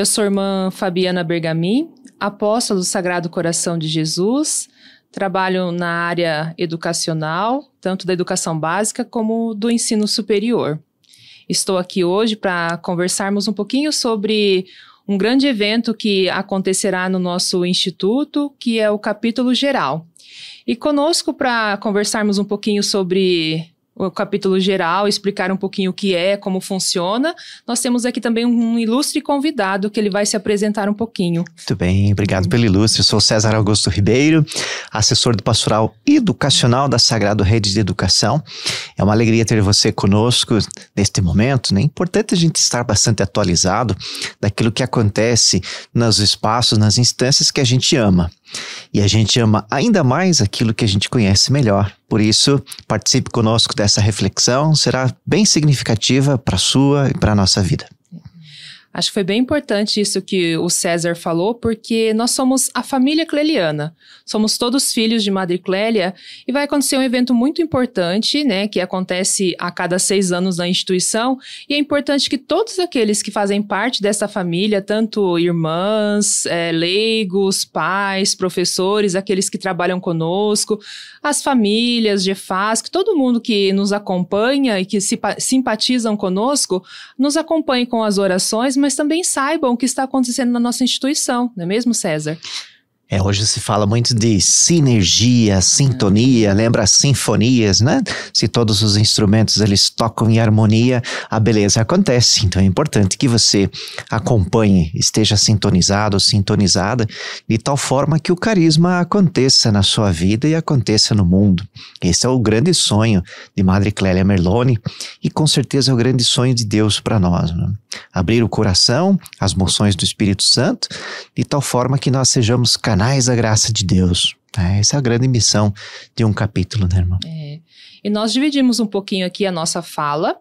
Eu sou irmã Fabiana Bergamin, apóstolo do Sagrado Coração de Jesus. Trabalho na área educacional, tanto da educação básica como do ensino superior. Estou aqui hoje para conversarmos um pouquinho sobre um grande evento que acontecerá no nosso instituto, que é o capítulo geral. E conosco para conversarmos um pouquinho sobre o capítulo geral, explicar um pouquinho o que é, como funciona. Nós temos aqui também um ilustre convidado que ele vai se apresentar um pouquinho. Muito bem, obrigado pelo ilustre. Eu sou César Augusto Ribeiro, assessor do Pastoral Educacional da Sagrado Rede de Educação. É uma alegria ter você conosco neste momento. Né? É importante a gente estar bastante atualizado daquilo que acontece nos espaços, nas instâncias que a gente ama. E a gente ama ainda mais aquilo que a gente conhece melhor. Por isso, participe conosco dessa reflexão, será bem significativa para a sua e para a nossa vida. Acho que foi bem importante isso que o César falou, porque nós somos a família cleliana. Somos todos filhos de Madre Clélia e vai acontecer um evento muito importante, né, que acontece a cada seis anos na instituição. E é importante que todos aqueles que fazem parte dessa família, tanto irmãs, é, leigos, pais, professores, aqueles que trabalham conosco, as famílias, GEFASC, todo mundo que nos acompanha e que se, simpatizam conosco, nos acompanhe com as orações mas também saibam o que está acontecendo na nossa instituição, não é mesmo, César? É, hoje se fala muito de sinergia, sintonia, lembra as sinfonias, né? Se todos os instrumentos eles tocam em harmonia, a beleza acontece. Então é importante que você acompanhe, esteja sintonizado, sintonizada, de tal forma que o carisma aconteça na sua vida e aconteça no mundo. Esse é o grande sonho de Madre Clélia Merloni e com certeza é o grande sonho de Deus para nós. Né? Abrir o coração às moções do Espírito Santo, de tal forma que nós sejamos canais canais da graça de Deus. É, essa é a grande missão de um capítulo, né, irmão? É. E nós dividimos um pouquinho aqui a nossa fala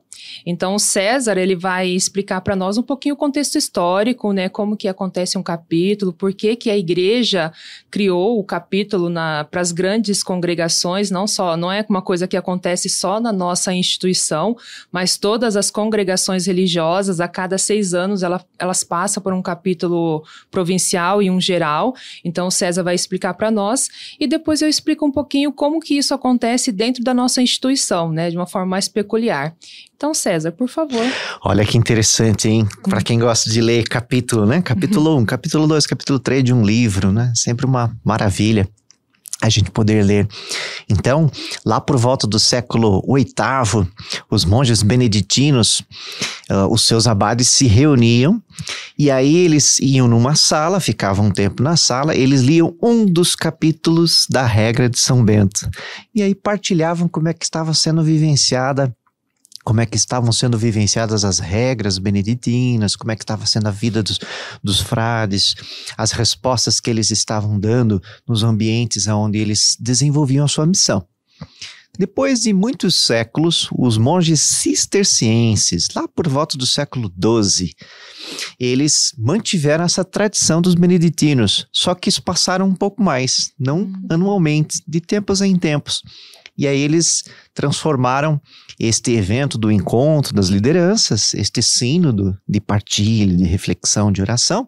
então, o César, ele vai explicar para nós um pouquinho o contexto histórico, né, como que acontece um capítulo, por que que a igreja criou o capítulo para as grandes congregações, não só, não é uma coisa que acontece só na nossa instituição, mas todas as congregações religiosas, a cada seis anos, ela, elas passam por um capítulo provincial e um geral. Então, o César vai explicar para nós e depois eu explico um pouquinho como que isso acontece dentro da nossa instituição, né, de uma forma mais peculiar. Então, César, por favor. Olha que interessante, hein? Para quem gosta de ler capítulo, né? Capítulo 1, um, capítulo 2, capítulo 3 de um livro, né? Sempre uma maravilha a gente poder ler. Então, lá por volta do século VIII, os monges beneditinos, uh, os seus abades se reuniam e aí eles iam numa sala, ficavam um tempo na sala, eles liam um dos capítulos da regra de São Bento e aí partilhavam como é que estava sendo vivenciada como é que estavam sendo vivenciadas as regras beneditinas, como é que estava sendo a vida dos, dos frades, as respostas que eles estavam dando nos ambientes onde eles desenvolviam a sua missão. Depois de muitos séculos, os monges cistercienses, lá por volta do século XII, eles mantiveram essa tradição dos beneditinos, só que isso passaram um pouco mais, não uhum. anualmente, de tempos em tempos. E aí eles transformaram este evento do encontro das lideranças, este sínodo de partilha, de reflexão, de oração,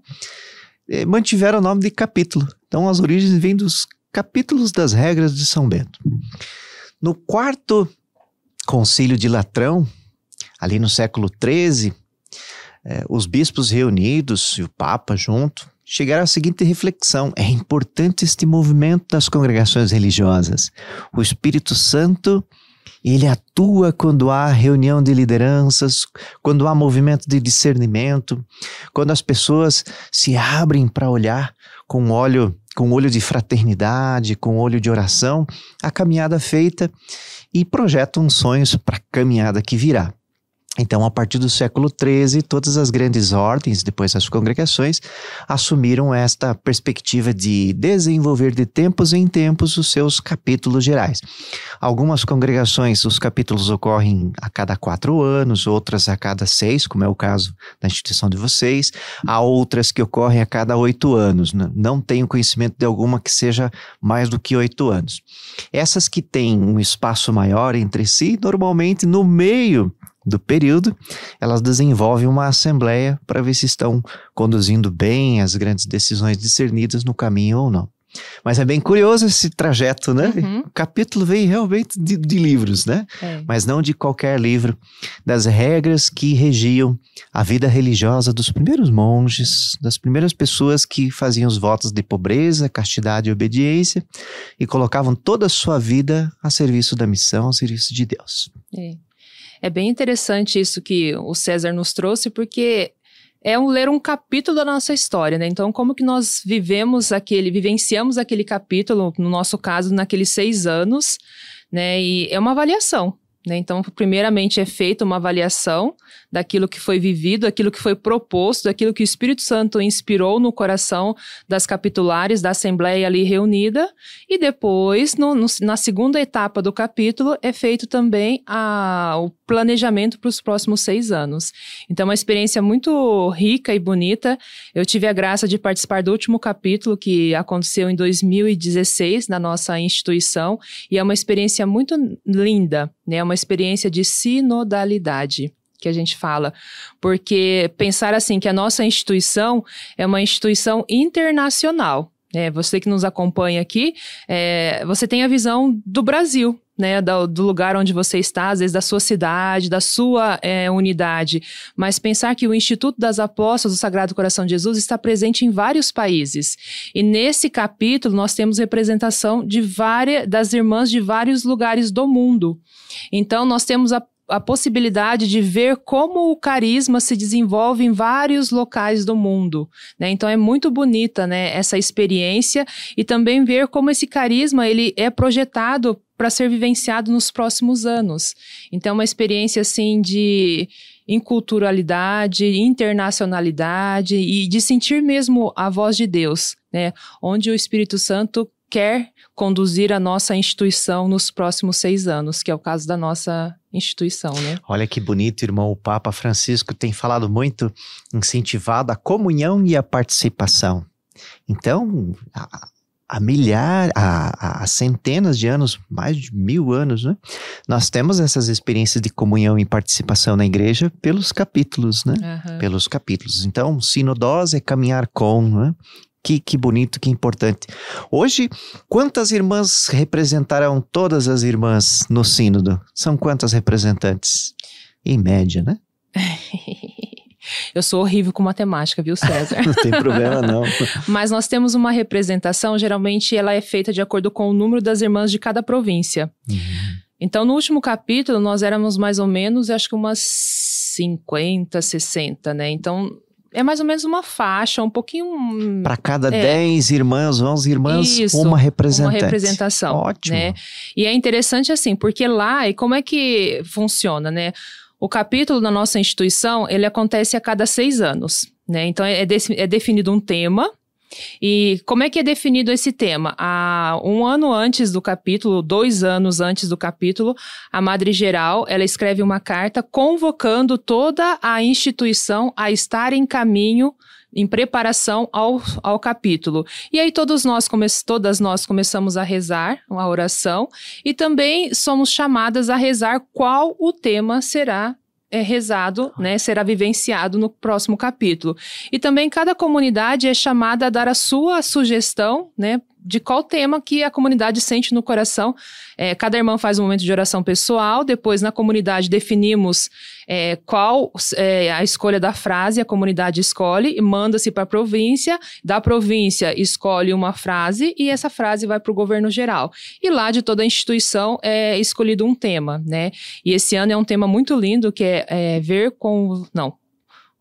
eh, mantiveram o nome de capítulo. Então as origens vêm dos capítulos das regras de São Bento. No quarto concílio de Latrão, ali no século XIII, eh, os bispos reunidos e o Papa junto chegaram à seguinte reflexão: é importante este movimento das congregações religiosas. O Espírito Santo ele atua quando há reunião de lideranças, quando há movimento de discernimento, quando as pessoas se abrem para olhar com olho, com olho de fraternidade, com olho de oração, a caminhada feita e projetam sonhos para a caminhada que virá. Então, a partir do século XIII, todas as grandes ordens, depois as congregações, assumiram esta perspectiva de desenvolver de tempos em tempos os seus capítulos gerais. Algumas congregações, os capítulos ocorrem a cada quatro anos, outras a cada seis, como é o caso da instituição de vocês. Há outras que ocorrem a cada oito anos. Não tenho conhecimento de alguma que seja mais do que oito anos. Essas que têm um espaço maior entre si, normalmente no meio do período, elas desenvolvem uma assembleia para ver se estão conduzindo bem as grandes decisões discernidas no caminho ou não. Mas é bem curioso esse trajeto, né? Uhum. O capítulo vem realmente de, de livros, né? É. Mas não de qualquer livro, das regras que regiam a vida religiosa dos primeiros monges, das primeiras pessoas que faziam os votos de pobreza, castidade e obediência e colocavam toda a sua vida a serviço da missão, a serviço de Deus. É. É bem interessante isso que o César nos trouxe, porque é um, ler um capítulo da nossa história, né? Então, como que nós vivemos aquele, vivenciamos aquele capítulo, no nosso caso, naqueles seis anos, né? E é uma avaliação. Né? Então, primeiramente é feita uma avaliação daquilo que foi vivido, daquilo que foi proposto, daquilo que o Espírito Santo inspirou no coração das capitulares da Assembleia ali reunida, e depois, no, no, na segunda etapa do capítulo, é feito também a, o planejamento para os próximos seis anos. Então, é uma experiência muito rica e bonita. Eu tive a graça de participar do último capítulo que aconteceu em 2016 na nossa instituição, e é uma experiência muito linda né? Uma experiência de sinodalidade que a gente fala, porque pensar assim que a nossa instituição é uma instituição internacional. É, você que nos acompanha aqui, é, você tem a visão do Brasil, né, do, do, lugar onde você está, às vezes da sua cidade, da sua é, unidade, mas pensar que o Instituto das Apóstolas do Sagrado Coração de Jesus está presente em vários países. E nesse capítulo nós temos representação de várias das irmãs de vários lugares do mundo. Então, nós temos a a possibilidade de ver como o carisma se desenvolve em vários locais do mundo. Né? Então é muito bonita né, essa experiência e também ver como esse carisma ele é projetado para ser vivenciado nos próximos anos. Então é uma experiência assim de inculturalidade, internacionalidade e de sentir mesmo a voz de Deus, né? Onde o Espírito Santo quer conduzir a nossa instituição nos próximos seis anos, que é o caso da nossa instituição, né? Olha que bonito, irmão. O Papa Francisco tem falado muito, incentivado a comunhão e a participação. Então, a, a milhar, a, a, centenas de anos, mais de mil anos, né? Nós temos essas experiências de comunhão e participação na igreja pelos capítulos, né? Uhum. Pelos capítulos. Então, sinodose é caminhar com, né? Que, que bonito, que importante. Hoje, quantas irmãs representarão todas as irmãs no sínodo? São quantas representantes? Em média, né? Eu sou horrível com matemática, viu, César? não tem problema, não. Mas nós temos uma representação, geralmente ela é feita de acordo com o número das irmãs de cada província. Uhum. Então, no último capítulo, nós éramos mais ou menos, acho que umas 50, 60, né? Então, é mais ou menos uma faixa, um pouquinho. Para cada é, 10 irmãs, 11 irmãs, isso, uma representante. Uma representação. Ótimo. Né? E é interessante assim, porque lá, e como é que funciona, né? O capítulo da nossa instituição, ele acontece a cada seis anos, né? Então, é, é definido um tema, e como é que é definido esse tema? Há um ano antes do capítulo, dois anos antes do capítulo, a Madre Geral ela escreve uma carta convocando toda a instituição a estar em caminho em preparação ao, ao capítulo. E aí todos nós come, todas nós começamos a rezar a oração e também somos chamadas a rezar qual o tema será é rezado, né, será vivenciado no próximo capítulo. E também cada comunidade é chamada a dar a sua sugestão, né, de qual tema que a comunidade sente no coração. É, cada irmã faz um momento de oração pessoal, depois na comunidade definimos é, qual é a escolha da frase, a comunidade escolhe e manda-se para a província, da província escolhe uma frase e essa frase vai para o governo geral. E lá de toda a instituição é escolhido um tema, né? E esse ano é um tema muito lindo que é, é ver com... Não,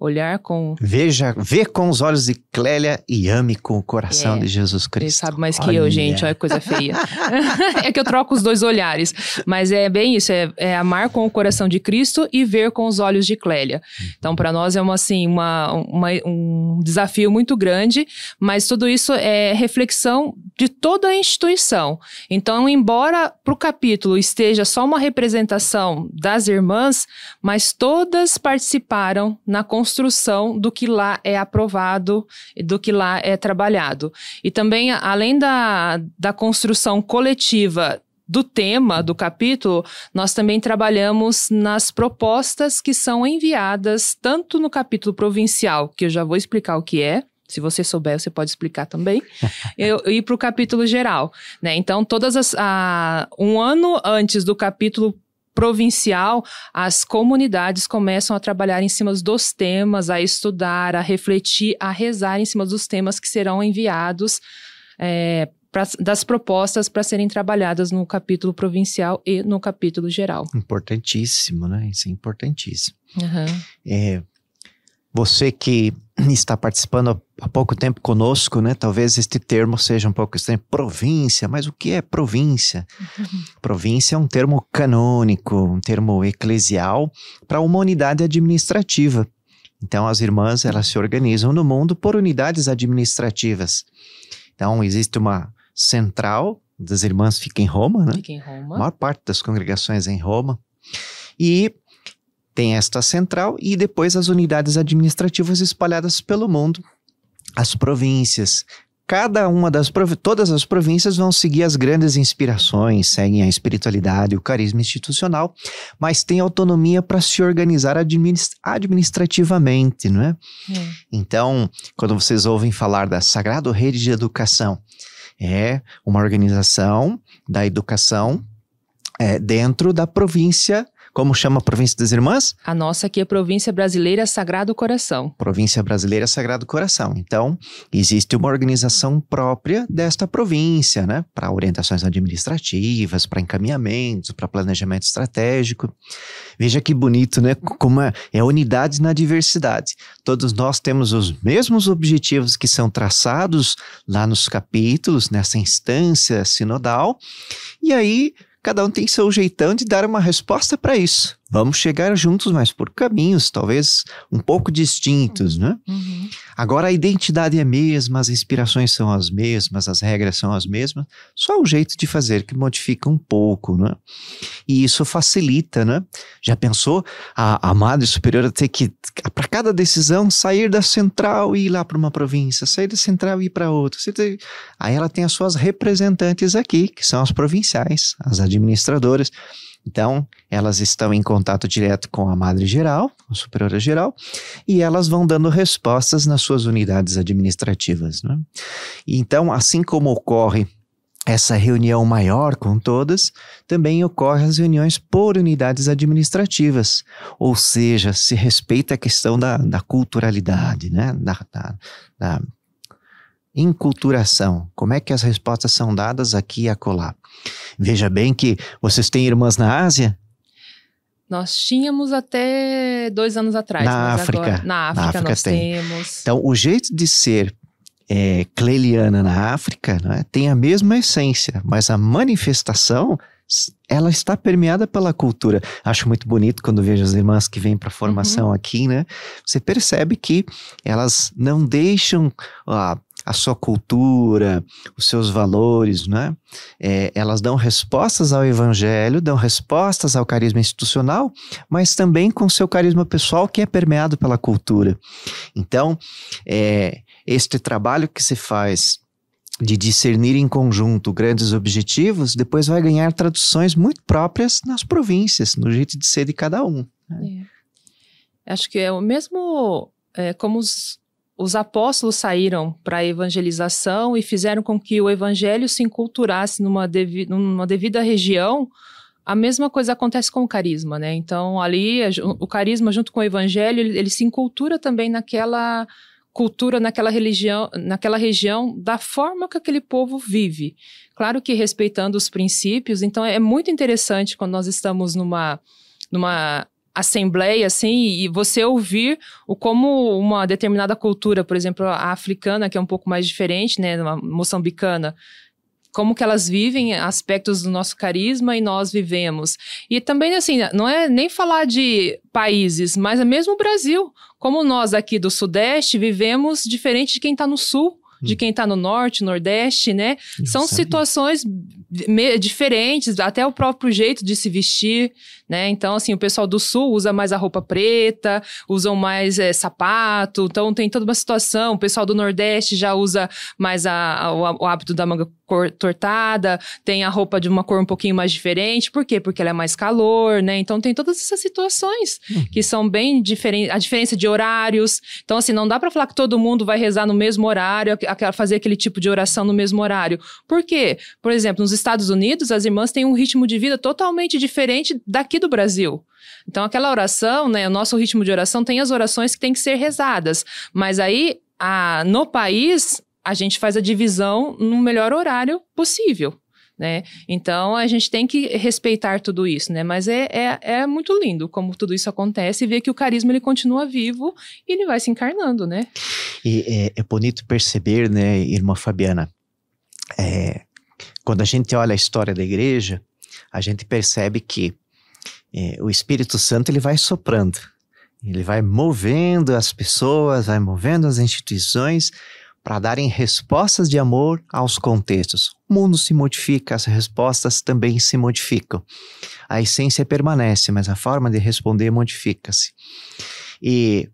Olhar com. Veja, vê com os olhos de Clélia e ame com o coração é, de Jesus Cristo. Ele sabe mais que olha. eu, gente. Olha que coisa feia. é que eu troco os dois olhares. Mas é bem isso: é, é, amar com o coração de Cristo e ver com os olhos de Clélia. Então, para nós é uma, assim, uma, uma, um desafio muito grande, mas tudo isso é reflexão de toda a instituição. Então, embora para o capítulo esteja só uma representação das irmãs, mas todas participaram na construção construção do que lá é aprovado, do que lá é trabalhado. E também, além da, da construção coletiva do tema do capítulo, nós também trabalhamos nas propostas que são enviadas tanto no capítulo provincial, que eu já vou explicar o que é, se você souber, você pode explicar também. eu, ir para o capítulo geral. Né? Então, todas as. A, um ano antes do capítulo provincial, as comunidades começam a trabalhar em cima dos temas, a estudar, a refletir, a rezar em cima dos temas que serão enviados é, pra, das propostas para serem trabalhadas no capítulo provincial e no capítulo geral. Importantíssimo, né? Isso é importantíssimo. Uhum. É, você que está participando há pouco tempo conosco, né? Talvez este termo seja um pouco estranho. Província, mas o que é província? Província é um termo canônico, um termo eclesial para uma unidade administrativa. Então, as irmãs elas se organizam no mundo por unidades administrativas. Então, existe uma central das irmãs fica em Roma, né? Fica em Roma. A maior parte das congregações é em Roma. E tem esta central e depois as unidades administrativas espalhadas pelo mundo, as províncias. Cada uma das todas as províncias vão seguir as grandes inspirações, seguem a espiritualidade, o carisma institucional, mas tem autonomia para se organizar administ administrativamente, não é? é? Então, quando vocês ouvem falar da Sagrada Rede de Educação, é uma organização da educação é, dentro da província como chama a província das irmãs? A nossa aqui é a província brasileira Sagrado Coração. Província brasileira Sagrado Coração. Então, existe uma organização própria desta província, né? Para orientações administrativas, para encaminhamentos, para planejamento estratégico. Veja que bonito, né? Como é, é unidade na diversidade. Todos nós temos os mesmos objetivos que são traçados lá nos capítulos, nessa instância sinodal. E aí cada um tem seu jeitão de dar uma resposta para isso. Vamos chegar juntos, mas por caminhos talvez um pouco distintos, né? Uhum. Agora a identidade é a mesma, as inspirações são as mesmas, as regras são as mesmas, só o jeito de fazer que modifica um pouco, né? E isso facilita, né? Já pensou a, a Madre Superiora ter que, para cada decisão, sair da central e ir lá para uma província, sair da central e ir para outra. Aí ela tem as suas representantes aqui, que são as provinciais, as administradoras. Então, elas estão em contato direto com a Madre Geral, a Superiora Geral, e elas vão dando respostas nas suas unidades administrativas. Né? Então, assim como ocorre essa reunião maior com todas, também ocorrem as reuniões por unidades administrativas, ou seja, se respeita a questão da, da culturalidade, né? da, da, da Inculturação. Como é que as respostas são dadas aqui e acolá? Veja bem que vocês têm irmãs na Ásia? Nós tínhamos até dois anos atrás. Na África. Agora, na África, na África nós tem. temos. Então, o jeito de ser é, cleliana na África né, tem a mesma essência, mas a manifestação ela está permeada pela cultura. Acho muito bonito quando vejo as irmãs que vêm para formação uhum. aqui, né? Você percebe que elas não deixam a, a sua cultura, os seus valores, né? É, elas dão respostas ao evangelho, dão respostas ao carisma institucional, mas também com seu carisma pessoal que é permeado pela cultura. Então, é, este trabalho que se faz de discernir em conjunto grandes objetivos, depois vai ganhar traduções muito próprias nas províncias, no jeito de ser de cada um. Né? É. Acho que é o mesmo é, como os, os apóstolos saíram para a evangelização e fizeram com que o evangelho se enculturasse numa, devi, numa devida região. A mesma coisa acontece com o carisma, né? Então, ali, o carisma junto com o evangelho, ele, ele se encultura também naquela cultura naquela religião, naquela região, da forma que aquele povo vive. Claro que respeitando os princípios, então é muito interessante quando nós estamos numa, numa assembleia assim e você ouvir o como uma determinada cultura, por exemplo, a africana, que é um pouco mais diferente, né, uma moçambicana, como que elas vivem aspectos do nosso carisma e nós vivemos. E também, assim, não é nem falar de países, mas é mesmo o Brasil. Como nós aqui do Sudeste vivemos diferente de quem está no Sul, de hum. quem está no Norte, Nordeste, né? São situações diferentes, até o próprio jeito de se vestir, né? Então, assim, o pessoal do sul usa mais a roupa preta, usam mais é, sapato, então tem toda uma situação. O pessoal do nordeste já usa mais a, a, o, hábito da manga cortada, tem a roupa de uma cor um pouquinho mais diferente. Por quê? Porque ela é mais calor, né? Então tem todas essas situações uhum. que são bem diferentes. A diferença de horários. Então, assim, não dá para falar que todo mundo vai rezar no mesmo horário, fazer aquele tipo de oração no mesmo horário. Por quê? Por exemplo, nos Estados Unidos, as irmãs têm um ritmo de vida totalmente diferente daqui do Brasil. Então, aquela oração, né? O nosso ritmo de oração tem as orações que têm que ser rezadas. Mas aí, a, no país, a gente faz a divisão no melhor horário possível. Né? Então a gente tem que respeitar tudo isso, né? Mas é, é, é, muito lindo como tudo isso acontece e ver que o carisma ele continua vivo e ele vai se encarnando, né? E é, é bonito perceber, né, irmã Fabiana, é, quando a gente olha a história da igreja, a gente percebe que é, o Espírito Santo ele vai soprando, ele vai movendo as pessoas, vai movendo as instituições para darem respostas de amor aos contextos. O mundo se modifica, as respostas também se modificam. A essência permanece, mas a forma de responder modifica-se. E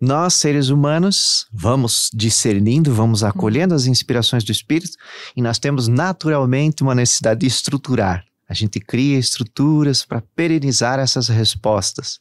nós, seres humanos, vamos discernindo, vamos acolhendo as inspirações do Espírito e nós temos naturalmente uma necessidade de estruturar. A gente cria estruturas para perenizar essas respostas.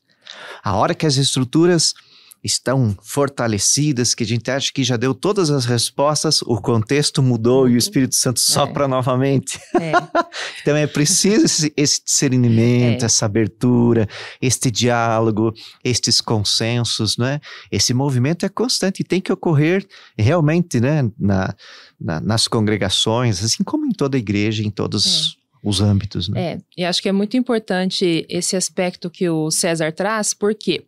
A hora que as estruturas estão fortalecidas, que a gente acha que já deu todas as respostas, o contexto mudou e o Espírito Santo sopra é. novamente. É. então é preciso esse, esse discernimento, é. essa abertura, este diálogo, estes consensos, né? Esse movimento é constante e tem que ocorrer realmente, né? Na, na, nas congregações, assim como em toda a igreja, em todos é. Os âmbitos. Né? É, e acho que é muito importante esse aspecto que o César traz, porque quê?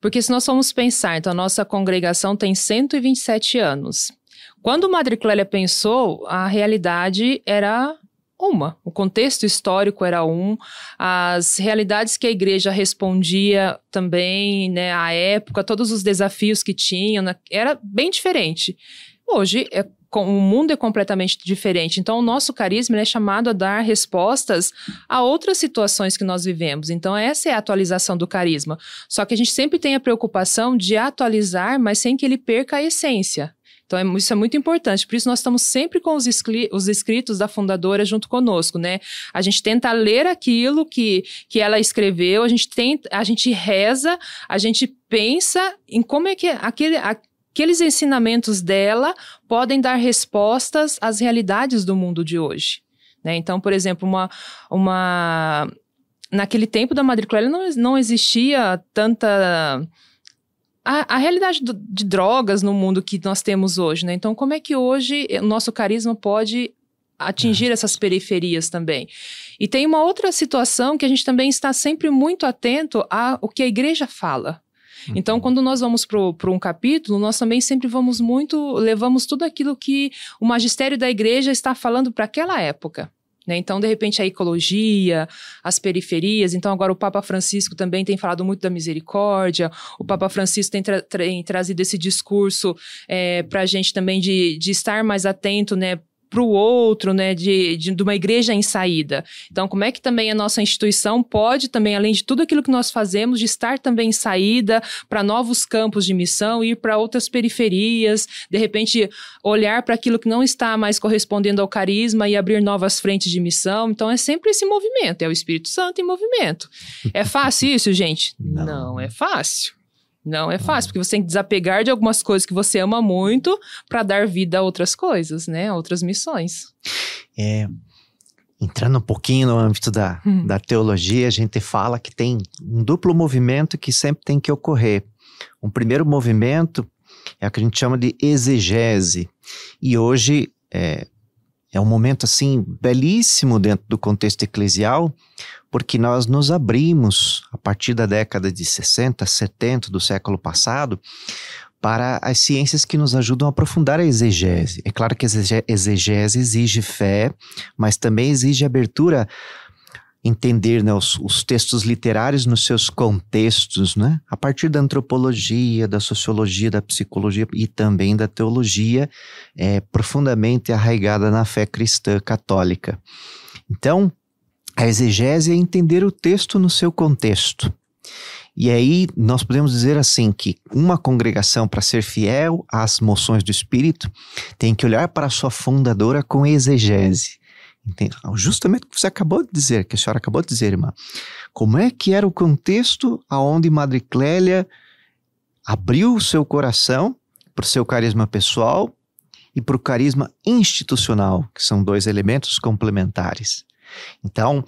Porque se nós formos pensar, então a nossa congregação tem 127 anos. Quando Madre Clélia pensou, a realidade era uma. O contexto histórico era um, as realidades que a igreja respondia também, né, à época, todos os desafios que tinham, né, era bem diferente. Hoje é o mundo é completamente diferente. Então, o nosso carisma é chamado a dar respostas a outras situações que nós vivemos. Então, essa é a atualização do carisma. Só que a gente sempre tem a preocupação de atualizar, mas sem que ele perca a essência. Então, é, isso é muito importante. Por isso, nós estamos sempre com os, os, escritos da fundadora junto conosco, né? A gente tenta ler aquilo que, que ela escreveu, a gente, tenta, a gente reza, a gente pensa em como é que aquele, aqueles ensinamentos dela podem dar respostas às realidades do mundo de hoje. Né? Então, por exemplo, uma, uma naquele tempo da Madre Clélia não, não existia tanta a, a realidade do, de drogas no mundo que nós temos hoje, né? Então, como é que hoje o nosso carisma pode atingir é. essas periferias também? E tem uma outra situação que a gente também está sempre muito atento ao que a igreja fala. Então, uhum. quando nós vamos para um capítulo, nós também sempre vamos muito, levamos tudo aquilo que o magistério da igreja está falando para aquela época. Né? Então, de repente, a ecologia, as periferias. Então, agora o Papa Francisco também tem falado muito da misericórdia. O Papa Francisco tem, tra tem trazido esse discurso é, para a gente também de, de estar mais atento né, para o outro, né, de, de, de, uma igreja em saída. Então, como é que também a nossa instituição pode também, além de tudo aquilo que nós fazemos, de estar também em saída para novos campos de missão, ir para outras periferias, de repente olhar para aquilo que não está mais correspondendo ao carisma e abrir novas frentes de missão. Então, é sempre esse movimento, é o Espírito Santo em movimento. É fácil isso, gente? Não, não é fácil. Não é fácil, porque você tem que desapegar de algumas coisas que você ama muito para dar vida a outras coisas, né? Outras missões. É, entrando um pouquinho no âmbito da, hum. da teologia, a gente fala que tem um duplo movimento que sempre tem que ocorrer. Um primeiro movimento é o que a gente chama de exegese. E hoje é, é um momento assim belíssimo dentro do contexto eclesial, porque nós nos abrimos a partir da década de 60, 70 do século passado para as ciências que nos ajudam a aprofundar a exegese. É claro que a exegese exige fé, mas também exige abertura entender né, os, os, textos literários nos seus contextos, né? a partir da antropologia, da sociologia, da psicologia e também da teologia é, profundamente arraigada na fé cristã católica. Então, A exegese é entender o texto no seu contexto. E aí nós podemos dizer assim que uma congregação para ser fiel às moções do Espírito tem que olhar para a sua fundadora com exegese. Entende? Justamente o que você acabou de dizer, que a senhora acabou de dizer, irmã. Como é que era o contexto aonde Madre Clélia abriu o seu coração para o seu carisma pessoal e para o carisma institucional, que são dois elementos complementares. Então,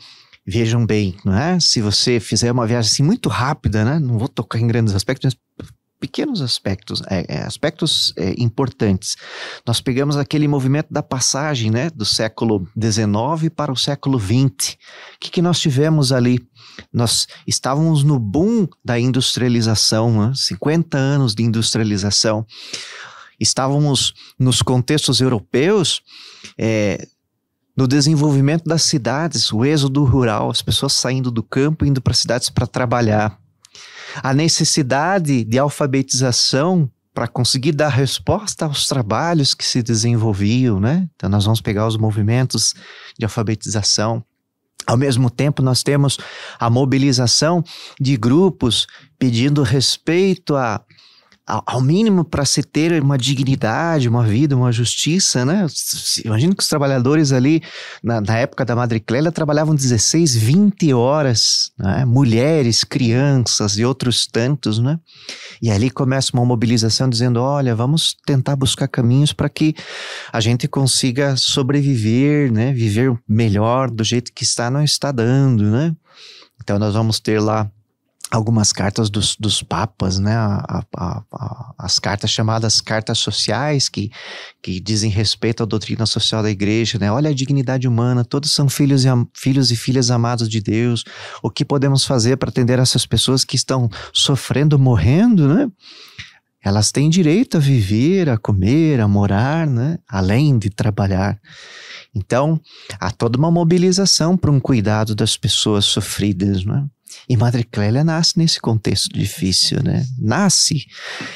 Vejam bem, não é? Se você fizer uma viagem assim muito rápida, né? Não vou tocar em grandes aspectos, mas pequenos aspectos, é, é, aspectos é, importantes. Nós pegamos aquele movimento da passagem, né? Do século XIX para o século XX. O que, que nós tivemos ali? Nós estávamos no boom da industrialização, né? 50 anos de industrialização. Estávamos nos contextos europeus, é, no desenvolvimento das cidades, o êxodo rural, as pessoas saindo do campo indo para cidades para trabalhar. A necessidade de alfabetização para conseguir dar resposta aos trabalhos que se desenvolviam, né? Então nós vamos pegar os movimentos de alfabetização. Ao mesmo tempo, nós temos a mobilização de grupos pedindo respeito a ao mínimo para se ter uma dignidade, uma vida, uma justiça, né? Imagina que os trabalhadores ali, na, na época da Madre Clélia, trabalhavam 16, 20 horas, né? mulheres, crianças e outros tantos, né? E ali começa uma mobilização dizendo: olha, vamos tentar buscar caminhos para que a gente consiga sobreviver, né? Viver melhor do jeito que está, não está dando, né? Então nós vamos ter lá algumas cartas dos, dos papas, né? A, a, a, as cartas chamadas cartas sociais, que, que dizem respeito à doutrina social da igreja, né? Olha a dignidade humana, todos são filhos e, filhos e filhas amados de Deus. O que podemos fazer para atender essas pessoas que estão sofrendo, morrendo, né? Elas têm direito a viver, a comer, a morar, né? Além de trabalhar. Então, há toda uma mobilização para um cuidado das pessoas sofridas, né? E Madre Clélia nasce nesse contexto difícil, né? Nasce.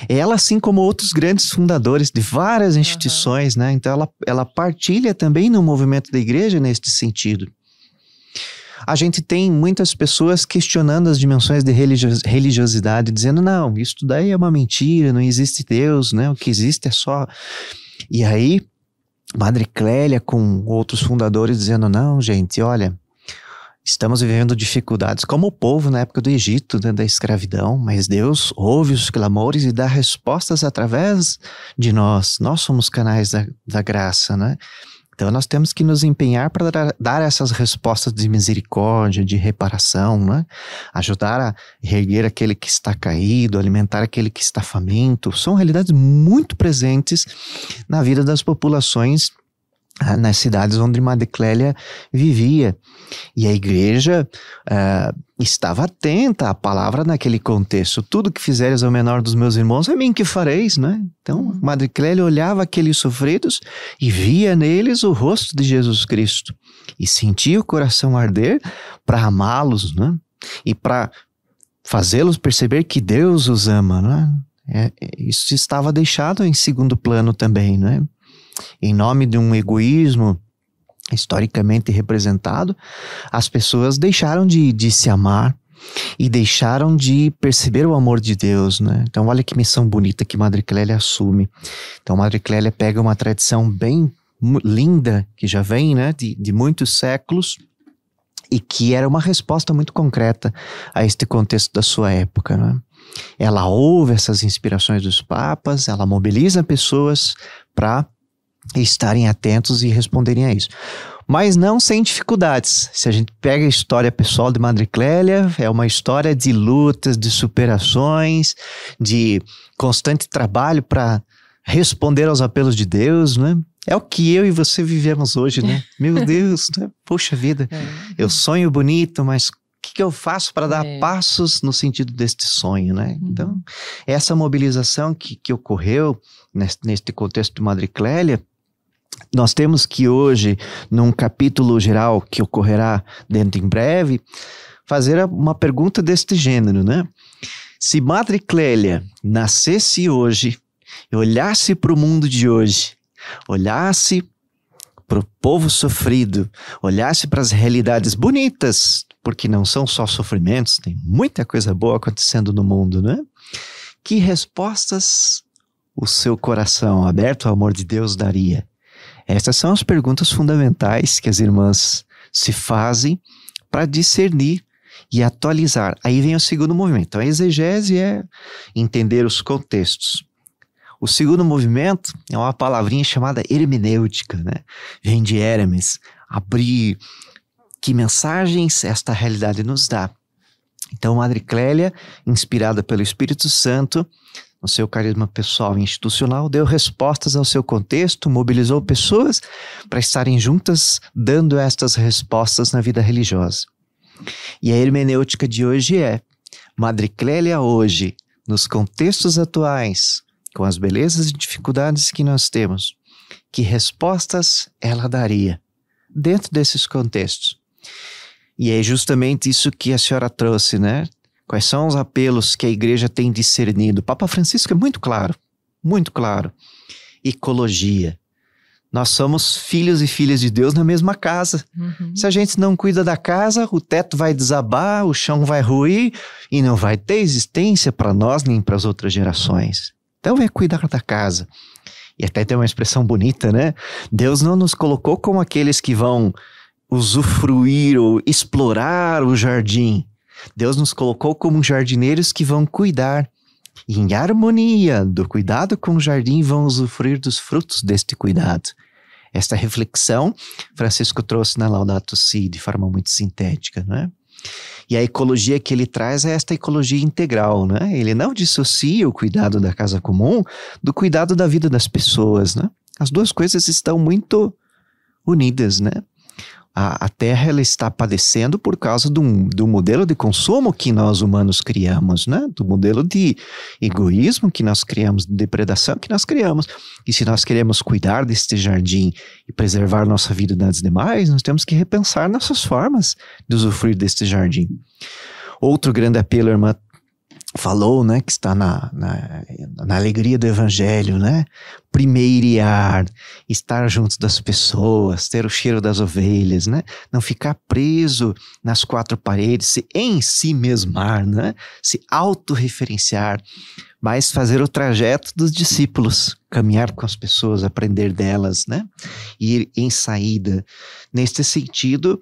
Ela, assim como outros grandes fundadores de várias instituições, uhum. né? Então ela, ela partilha também no movimento da igreja neste sentido. A gente tem muitas pessoas questionando as dimensões de religiosidade, dizendo, não, isso daí é uma mentira, não existe Deus, né? O que existe é só. E aí, Madre Clélia com outros fundadores dizendo, não, gente, olha, Estamos vivendo dificuldades como o povo na época do Egito, né, da escravidão, mas Deus ouve os clamores e dá respostas através de nós. Nós somos canais da, da graça, né? Então nós temos que nos empenhar para dar, essas respostas de misericórdia, de reparação, né? Ajudar a reerguer aquele que está caído, alimentar aquele que está faminto. São realidades muito presentes na vida das populações nas cidades onde Madre Clélia vivia. E a igreja uh, estava atenta à palavra naquele contexto. Tudo que fizeres ao menor dos meus irmãos, é mim que fareis, né? Então, uhum. Madre Clélia olhava aqueles sofridos e via neles o rosto de Jesus Cristo. E sentia o coração arder para amá-los, né? E para fazê-los perceber que Deus os ama, né? É, isso estava deixado em segundo plano também, né? Em nome de um egoísmo historicamente representado, as pessoas deixaram de, de se amar e deixaram de perceber o amor de Deus, né? Então, olha que missão bonita que Madre Clélia assume. Então, Madre Clélia pega uma tradição bem linda, que já vem, né, de, de muitos séculos, e que era uma resposta muito concreta a este contexto da sua época, né? Ela ouve essas inspirações dos papas, ela mobiliza pessoas para estarem atentos e responderem a isso. Mas não sem dificuldades. Se a gente pega a história pessoal de Madre Clélia, é uma história de lutas, de superações, de constante trabalho para responder aos apelos de Deus, né? É o que eu e você vivemos hoje, né? Meu Deus, né? Poxa vida, é. eu sonho bonito, mas o que, que eu faço para dar é. passos no sentido deste sonho, né? Uhum. Então, essa mobilização que, que ocorreu neste, neste contexto de Madre Clélia, nós temos que hoje, num capítulo geral que ocorrerá dentro em breve, fazer uma pergunta deste gênero, né? Se Madre Clélia nascesse hoje olhasse para o mundo de hoje, olhasse para o povo sofrido, olhasse para as realidades bonitas, porque não são só sofrimentos, tem muita coisa boa acontecendo no mundo, né? Que respostas o seu coração aberto ao amor de Deus daria? Essas são as perguntas fundamentais que as irmãs se fazem para discernir e atualizar. Aí vem o segundo movimento. Então, a exegese é entender os contextos. O segundo movimento é uma palavrinha chamada hermenêutica, né? Vem de Hermes, abrir. Que mensagens esta realidade nos dá? Então, Madre Clélia, inspirada pelo Espírito Santo, no seu carisma pessoal e institucional, deu respostas ao seu contexto, mobilizou pessoas para estarem juntas dando estas respostas na vida religiosa. E a hermenêutica de hoje é: Madre Clélia hoje, nos contextos atuais, com as belezas e dificuldades que nós temos, que respostas ela daria dentro desses contextos? E é justamente isso que a senhora trouxe, né? Quais são os apelos que a igreja tem discernido? O Papa Francisco é muito claro, muito claro. Ecologia. Nós somos filhos e filhas de Deus na mesma casa. Uhum. Se a gente não cuida da casa, o teto vai desabar, o chão vai ruir e não vai ter existência para nós nem para as outras gerações. Então é cuidar da casa. E até tem uma expressão bonita, né? Deus não nos colocou como aqueles que vão usufruir ou explorar o jardim. Deus nos colocou como jardineiros que vão cuidar. E em harmonia do cuidado com o jardim, vão usufruir dos frutos deste cuidado. Esta reflexão Francisco trouxe na Laudato Si de forma muito sintética, né? E a ecologia que ele traz é esta ecologia integral, né? Ele não dissocia o cuidado da casa comum do cuidado da vida das pessoas, né? As duas coisas estão muito unidas, né? A, a Terra ela está padecendo por causa do, do modelo de consumo que nós humanos criamos, né? Do modelo de egoísmo que nós criamos, de depredação que nós criamos. E se nós queremos cuidar deste jardim e preservar nossa vida das demais, nós temos que repensar nossas formas de usufruir deste jardim. Outro grande apelo, irmã falou, né, que está na, na, na, alegria do evangelho, né? Primeiriar, estar junto das pessoas, ter o cheiro das ovelhas, né? Não ficar preso nas quatro paredes, se em si mesmar, né? Se autorreferenciar, mas fazer o trajeto dos discípulos, caminhar com as pessoas, aprender delas, né? Ir em saída. Neste sentido,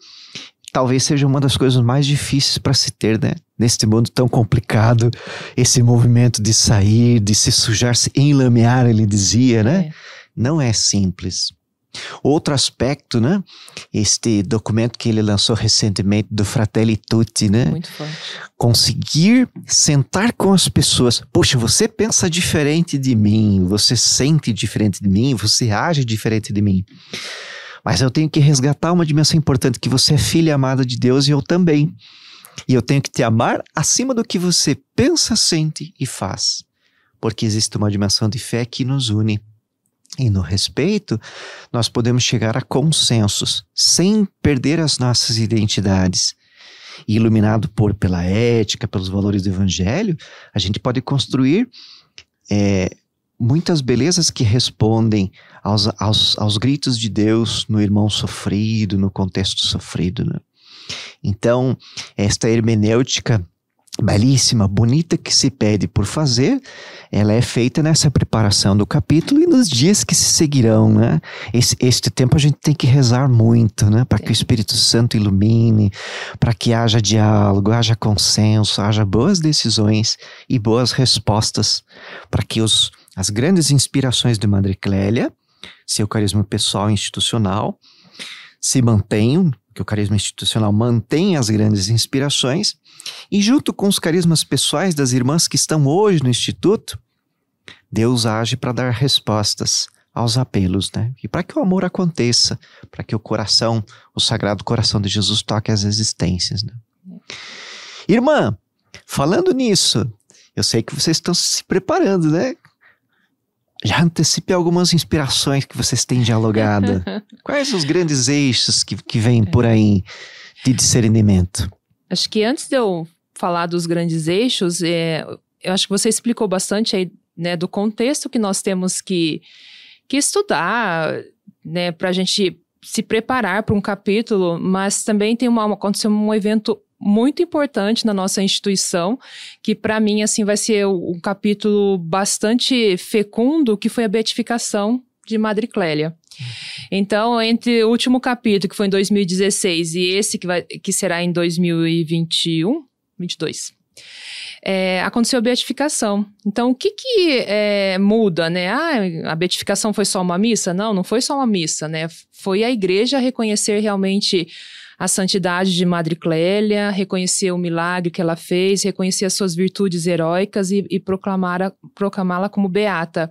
talvez seja uma das coisas mais difíceis para se ter, né? Neste mundo tão complicado, esse movimento de sair, de se sujar, se enlamear, ele dizia, né? É. Não é simples. Outro aspecto, né? Este documento que ele lançou recentemente do Fratelli Tutti, né? Muito forte. Conseguir sentar com as pessoas. Poxa, você pensa diferente de mim, você sente diferente de mim, você age diferente de mim. Mas eu tenho que resgatar uma dimensão importante: que você é filha amada de Deus e eu também. E eu tenho que te amar acima do que você pensa, sente e faz. Porque existe uma dimensão de fé que nos une. E no respeito, nós podemos chegar a consensos, sem perder as nossas identidades. E iluminado por pela ética, pelos valores do evangelho, a gente pode construir é, muitas belezas que respondem aos, aos, aos gritos de Deus no irmão sofrido, no contexto sofrido. Né? Então, esta hermenêutica belíssima, bonita que se pede por fazer, ela é feita nessa preparação do capítulo e nos dias que se seguirão, né? Esse, este tempo a gente tem que rezar muito, né? Para que o Espírito Santo ilumine, para que haja diálogo, haja consenso, haja boas decisões e boas respostas, para que os, as grandes inspirações de Madre Clélia, seu carisma pessoal e institucional, se mantenham, que o carisma institucional mantém as grandes inspirações, e junto com os carismas pessoais das irmãs que estão hoje no Instituto, Deus age para dar respostas aos apelos, né? E para que o amor aconteça, para que o coração, o sagrado coração de Jesus toque as existências, né? Irmã, falando nisso, eu sei que vocês estão se preparando, né? Já antecipe algumas inspirações que vocês têm dialogado. Quais os grandes eixos que, que vêm por aí de discernimento? Acho que antes de eu falar dos grandes eixos, é, eu acho que você explicou bastante aí, né, do contexto que nós temos que, que estudar, né, para a gente se preparar para um capítulo, mas também tem uma, aconteceu um evento muito importante na nossa instituição, que para mim assim vai ser um capítulo bastante fecundo, que foi a beatificação de Madre Clélia. Então, entre o último capítulo, que foi em 2016, e esse que, vai, que será em 2021, 22, é, aconteceu a beatificação. Então, o que que é, muda, né? Ah, a beatificação foi só uma missa? Não, não foi só uma missa, né? Foi a igreja reconhecer realmente a santidade de Madre Clélia, reconhecer o milagre que ela fez, reconhecer as suas virtudes heróicas e, e proclamá-la como beata.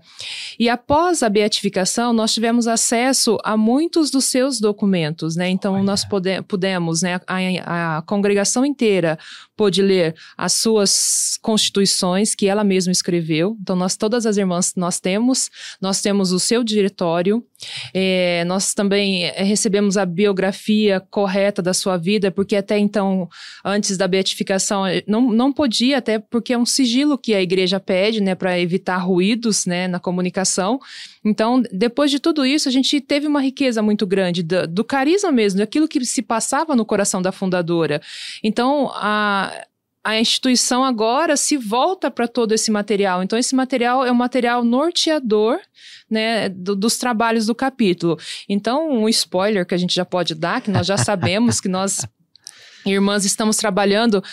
E após a beatificação, nós tivemos acesso a muitos dos seus documentos, né? Então, Olha. nós pode, pudemos, né, a, a congregação inteira pôde ler as suas constituições que ela mesma escreveu. Então, nós, todas as irmãs, nós temos, nós temos o seu diretório, é, nós também é, recebemos a biografia correta da sua vida, porque até então, antes da beatificação, é, não, não podia, até porque é um sigilo que a igreja pede, né, para evitar ruídos, né, na comunicação. Então, depois de tudo isso, a gente teve uma riqueza muito grande do, do carisma mesmo, daquilo que se passava no coração da fundadora. Então, a, a instituição agora se volta para todo esse material. Então, esse material é um material norteador né, do, dos trabalhos do capítulo. Então, um spoiler que a gente já pode dar, que nós já sabemos que nós, irmãs, estamos trabalhando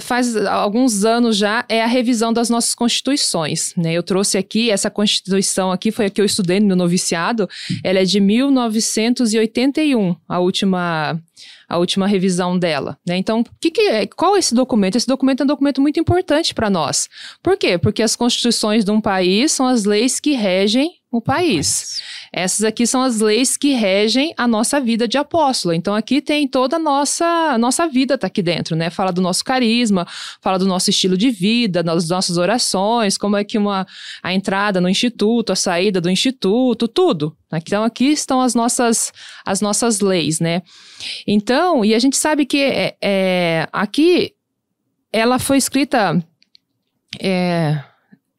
faz alguns anos já é a revisão das nossas constituições, né? Eu trouxe aqui essa constituição aqui foi a que eu estudei no noviciado, ela é de 1981, a última a última revisão dela, né? Então, que que é, qual é esse documento? Esse documento é um documento muito importante para nós. Por quê? Porque as constituições de um país são as leis que regem o país. Essas aqui são as leis que regem a nossa vida de apóstolo. Então aqui tem toda a nossa, a nossa vida tá aqui dentro, né? Fala do nosso carisma, fala do nosso estilo de vida, das nossas orações, como é que uma a entrada no instituto, a saída do instituto, tudo. Então aqui estão as nossas as nossas leis, né? Então, e a gente sabe que é, é aqui ela foi escrita é,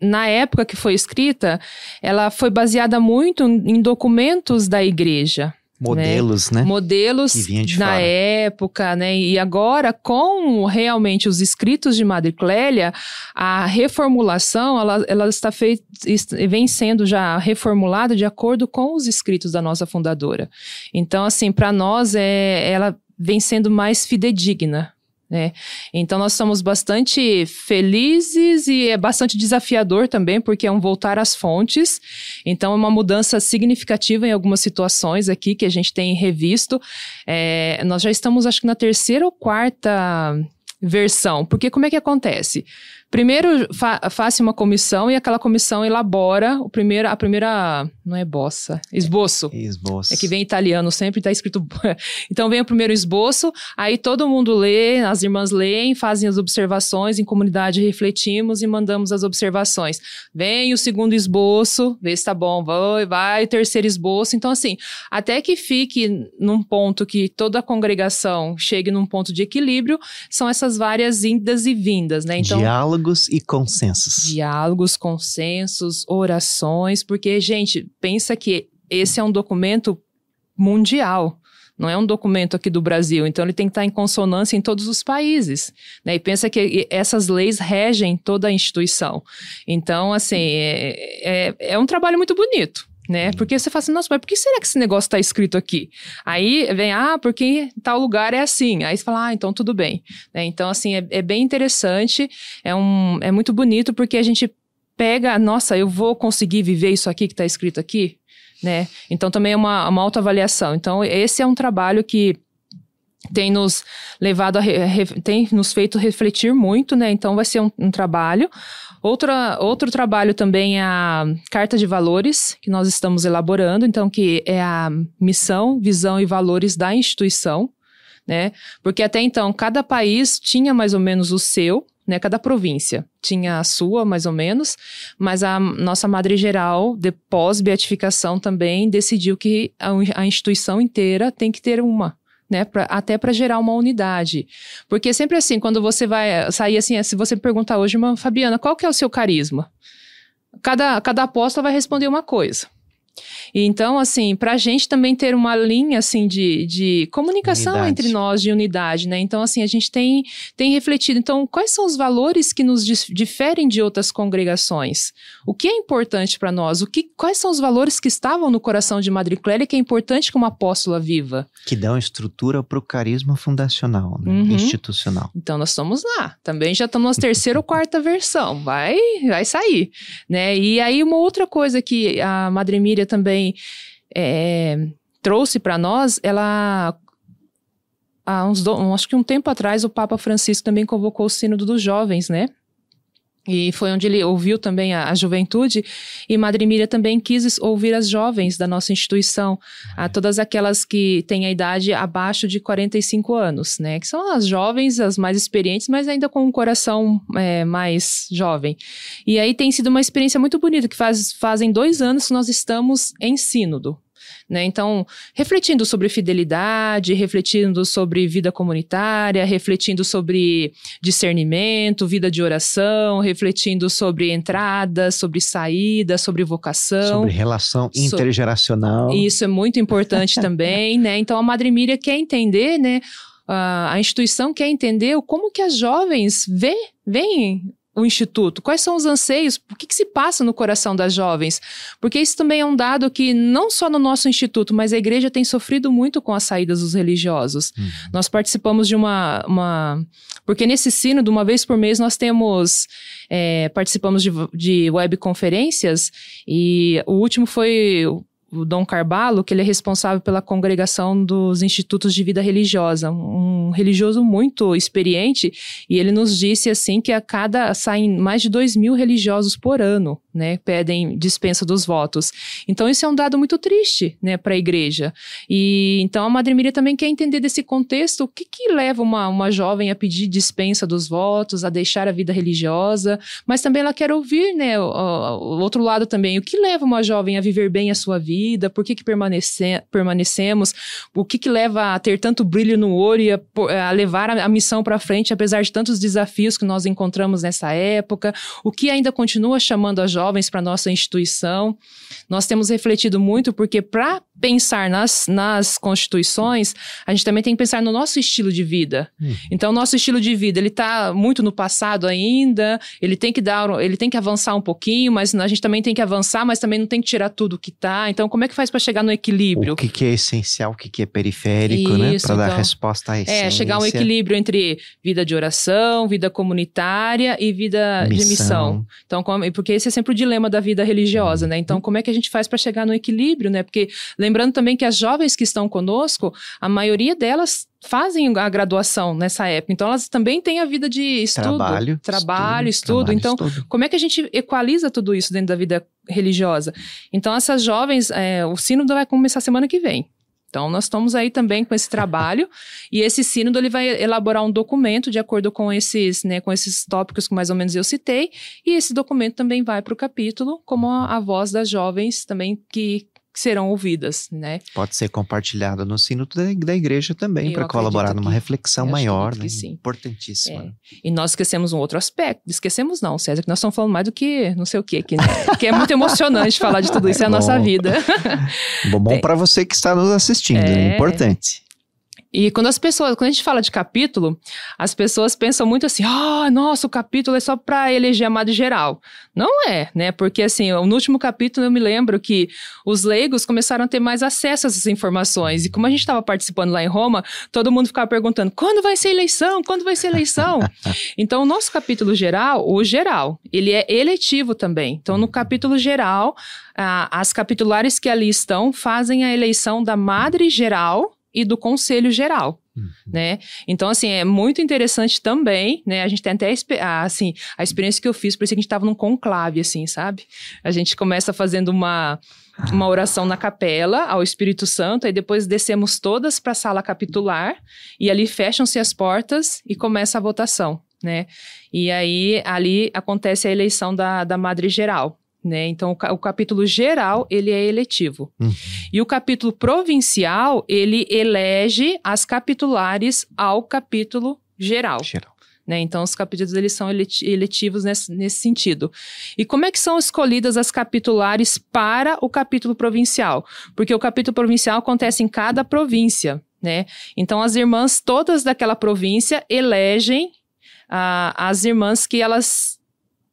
na época que foi escrita, ela foi baseada muito em documentos da igreja. Modelos, né? né? Modelos na fora. época, né? E agora, com realmente os escritos de Madre Clélia, a reformulação, ela, ela está feita, vem sendo já reformulada de acordo com os escritos da nossa fundadora. Então, assim, para nós, é, ela vem sendo mais fidedigna, né? Então nós somos bastante felizes e é bastante desafiador também, porque é um voltar às fontes. Então é uma mudança significativa em algumas situações aqui que a gente tem revisto. É, nós já estamos, acho que na terceira ou quarta versão, porque como é que acontece? Primeiro, fa faça uma comissão e aquela comissão elabora o primeiro, a primeira. Não é bossa, esboço. Esboço. É que vem italiano sempre, está escrito. então vem o primeiro esboço, aí todo mundo lê, as irmãs leem, fazem as observações, em comunidade refletimos e mandamos as observações. Vem o segundo esboço, vê se tá bom, vai, vai, terceiro esboço. Então, assim, até que fique num ponto que toda a congregação chegue num ponto de equilíbrio, são essas várias indas e vindas, né? Então, Diálogo Diálogos e consensos. Diálogos, consensos, orações, porque, gente, pensa que esse é um documento mundial. Não é um documento aqui do Brasil, então ele tem que estar em consonância em todos os países. Né? E pensa que essas leis regem toda a instituição. Então, assim, é, é, é um trabalho muito bonito né? Porque você fala assim, nossa, mas por que será que esse negócio está escrito aqui? Aí vem, ah, porque tal lugar é assim. Aí você fala, ah, então tudo bem. Né? Então, assim, é, é, bem interessante, é, um, é muito bonito porque a gente pega, nossa, eu vou conseguir viver isso aqui que está escrito aqui, né? Então também é uma, uma autoavaliação. Então, esse é um trabalho que tem nos levado a tem nos feito refletir muito, né? Então vai ser um, um trabalho. Outra, outro trabalho também é a Carta de Valores, que nós estamos elaborando, então, que é a missão, visão e valores da instituição, né? Porque até então, cada país tinha mais ou menos o seu, né? Cada província tinha a sua, mais ou menos, mas a nossa Madre Geral, pós-beatificação também, decidiu que a, a instituição inteira tem que ter uma, né? Pra, até para gerar uma unidade. Porque sempre assim, quando você vai sair assim, se você perguntar hoje, Fabiana, qual que é o seu carisma? Cada, cada apóstolo vai responder uma coisa. E então, assim, para a gente também ter uma linha, assim, de, de comunicação Unidade. entre nós, de unidade, né? Então, assim, a gente tem, tem refletido. Então, quais são os valores que nos dif- diferem de outras congregações? O que é importante para nós? O que, quais são os valores que estavam no coração de Madre Clélia que é importante como apóstola viva? Que dão estrutura para o carisma fundacional, né? Uhum. institucional. Então nós estamos lá. Também já estamos na terceira ou quarta versão. Vai, vai sair, né? E aí uma outra coisa que a Madre Miriam também é, trouxe para nós, ela há uns do, acho que um tempo atrás o Papa Francisco também convocou o sínodo dos jovens, né? E foi onde ele ouviu também a, a juventude, e Madre Miriam também quis ouvir as jovens da nossa instituição, a todas aquelas que têm a idade abaixo de 45 anos, né? Que são as jovens, as mais experientes, mas ainda com um coração é, mais jovem. E aí tem sido uma experiência muito bonita, que faz, fazem dois anos que nós estamos em sínodo. Né? Então, refletindo sobre fidelidade, refletindo sobre vida comunitária, refletindo sobre discernimento, vida de oração, refletindo sobre entrada, sobre saída, sobre vocação. Sobre relação So- intergeracional. Isso é muito importante também, né? Então a Madre Miriam quer entender, né? A a instituição quer entender como que as jovens vê, veem o instituto, quais são os anseios, o que, que se passa no coração das jovens, porque isso também é um dado que não só no nosso instituto, mas a igreja tem sofrido muito com as saídas dos religiosos. Uhum. Nós participamos de uma, uma porque nesse sino, de uma vez por mês, nós temos é, participamos de, de webconferências e o último foi o- Dom Carvalho, que ele é responsável pela congregação dos institutos de vida religiosa, um religioso muito experiente, e ele nos disse assim que a cada saem mais de 2 mil religiosos por ano, né, pedem dispensa dos votos. Então isso é um dado muito triste, né, para a igreja. E então a Madre Miriam também quer entender desse contexto o que que leva uma, uma jovem a pedir dispensa dos votos, a deixar a vida religiosa, mas também ela quer ouvir, né, o- o outro lado também, o que leva uma jovem a viver bem a sua vida, por que que permanece, permanecemos, o que que leva a ter tanto brilho no olho e a, a levar a, a missão para frente, apesar de tantos desafios que nós encontramos nessa época, o que ainda continua chamando as jovens para nossa instituição. Nós temos refletido muito porque para pensar nas, nas constituições, a gente também tem que pensar no nosso estilo de vida. Uhum. Então, o nosso estilo de vida, ele está muito no passado ainda, ele tem que dar, ele tem que avançar um pouquinho, mas a gente também tem que avançar, mas também não tem que tirar tudo que tá. Então, como é que faz para chegar no equilíbrio? O que, que é essencial, o que, que é periférico, né? Isso, Para dar então. resposta à essência. É, chegar a um equilíbrio entre vida de oração, vida comunitária e vida de missão. Então, como- porque esse é sempre o dilema da vida religiosa, né? Então, como é que a gente faz para chegar no equilíbrio, né? Porque lembrando também que as jovens que estão conosco, a maioria delas fazem a graduação nessa época. Então, elas também têm a vida de estudo, Trabalho, trabalho, estudo. trabalho, Então, estudo. como é que a gente equaliza tudo isso dentro da vida religiosa? Então, essas jovens, é, o sínodo vai começar semana que vem. Então, nós estamos aí também com esse trabalho e esse sínodo ele vai elaborar um documento de acordo com esses, né, com esses tópicos que mais ou menos eu citei e esse documento também vai para o capítulo como a, a voz das jovens também que serão ouvidas, né? Pode ser compartilhado no sino da, igreja também, para colaborar numa que- reflexão maior, né? que sim. Importantíssima. É. né? E nós esquecemos um outro aspecto. Esquecemos não, César, que nós estamos falando mais do que não sei o quê, que, né? que é muito emocionante falar de tudo isso, é a nossa vida. Bom, bom para você que está nos assistindo, é É. importante. E quando as pessoas, quando a gente fala de capítulo, as pessoas pensam muito assim: ah, nossa, o capítulo é só para eleger a Madre Geral. Não é, né? Porque assim, no último capítulo eu me lembro que os leigos começaram a ter mais acesso a essas informações. E como a gente estava participando lá em Roma, todo mundo ficava perguntando: quando vai ser eleição? Quando vai ser eleição? então, o nosso capítulo geral, o geral, ele é eletivo também. Então, no capítulo geral, ah, as capitulares que ali estão fazem a eleição da Madre Geral e do Conselho Geral. Uhum. Né? Então, assim, é muito interessante também, né? A gente tem até a, assim, a experiência que eu fiz, parecia que a gente estava num conclave, assim, sabe? A gente começa fazendo uma, uma oração na capela ao Espírito Santo, aí depois descemos todas para a sala capitular, e ali fecham-se as portas e começa a votação, né? E aí, ali acontece a eleição da, da Madre Geral. Né? Então, o, ca- o capítulo geral, ele é eletivo. Uhum. E o capítulo provincial, ele elege as capitulares ao capítulo geral, Geral. Né? Então, os capítulos eles são eletivos nesse, nesse sentido. E como é que são escolhidas as capitulares para o capítulo provincial? Porque o capítulo provincial acontece em cada província. Né? Então, as irmãs todas daquela província elegem ah, as irmãs que elas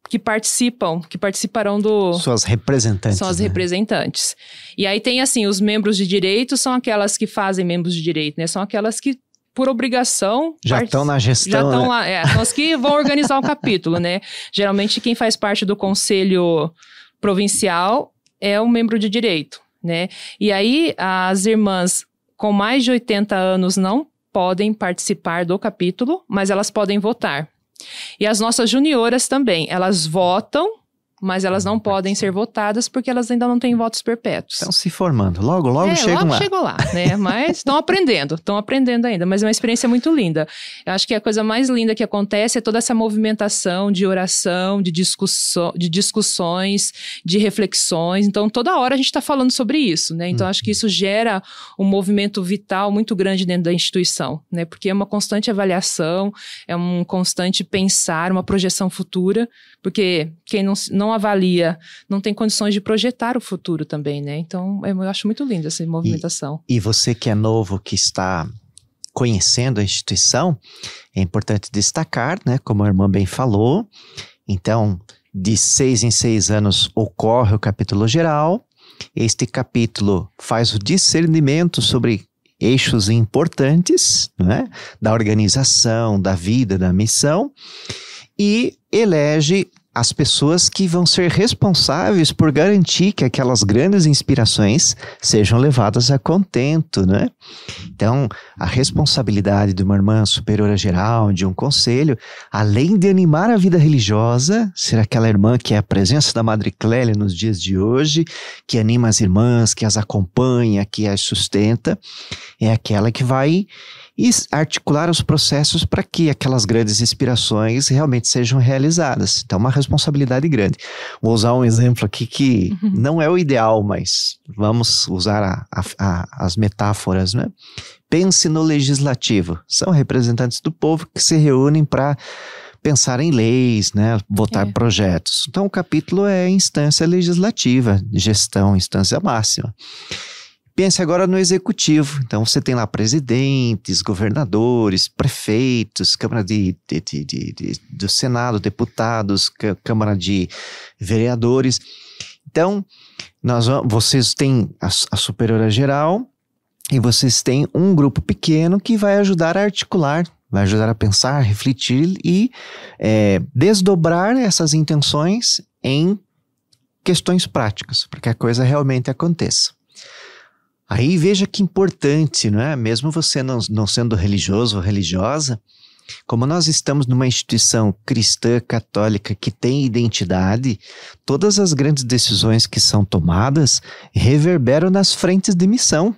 que participam, que participarão do. Suas representantes. São as né? representantes. E aí tem assim: os membros de direito são aquelas que fazem membros de direito, né? São aquelas que por obrigação. Já estão na gestão. Já estão né? lá, é, são as que vão organizar o capítulo, né? Geralmente quem faz parte do conselho provincial é um membro de direito, né? E aí as irmãs com mais de 80 anos não podem participar do capítulo, mas elas podem votar. E as nossas junioras também, elas votam mas elas não podem ser votadas porque elas ainda não têm votos perpétuos. Estão se formando. Logo, logo é, chegam logo lá. chegam lá, né? Mas estão aprendendo, estão aprendendo ainda. Mas é uma experiência muito linda. Eu acho que a coisa mais linda que acontece é toda essa movimentação de oração, de, discussão, de discussões, de reflexões. Então, toda hora a gente está falando sobre isso, né? Então, acho que isso gera um movimento vital muito grande dentro da instituição, né? Porque é uma constante avaliação, é um constante pensar, uma projeção futura, porque quem não, não avalia não tem condições de projetar o futuro também, né? Então, eu acho muito linda essa movimentação. E, e você que é novo, que está conhecendo a instituição, é importante destacar, né? Como a irmã bem falou, então, de seis em seis anos ocorre o capítulo geral. Este capítulo faz o discernimento sobre eixos importantes né, da organização, da vida, da missão, e elege as pessoas que vão ser responsáveis por garantir que aquelas grandes inspirações sejam levadas a contento, né? Então, a responsabilidade de uma irmã superiora geral, de um conselho, além de animar a vida religiosa, ser aquela irmã que é a presença da Madre Clélia nos dias de hoje, que anima as irmãs, que as acompanha, que as sustenta, é aquela que vai e articular os processos para que aquelas grandes inspirações realmente sejam realizadas. Então, uma responsabilidade grande. Vou usar um exemplo aqui que uhum. não é o ideal, mas vamos usar a, a, a, as metáforas, né? Pense no legislativo. São representantes do povo que se reúnem para pensar em leis, né, votar é. projetos. Então, o capítulo é instância legislativa, gestão, instância máxima. Pense agora no executivo. Então você tem lá presidentes, governadores, prefeitos, Câmara de, de, de, de do Senado, deputados, Câmara de Vereadores. Então, nós, vocês têm a, a superiora geral e vocês têm um grupo pequeno que vai ajudar a articular, vai ajudar a pensar, refletir e é, desdobrar essas intenções em questões práticas, para que a coisa realmente aconteça. Aí veja que importante, não é? Mesmo você não, não sendo religioso ou religiosa, como nós estamos numa instituição cristã católica que tem identidade, todas as grandes decisões que são tomadas reverberam nas frentes de missão.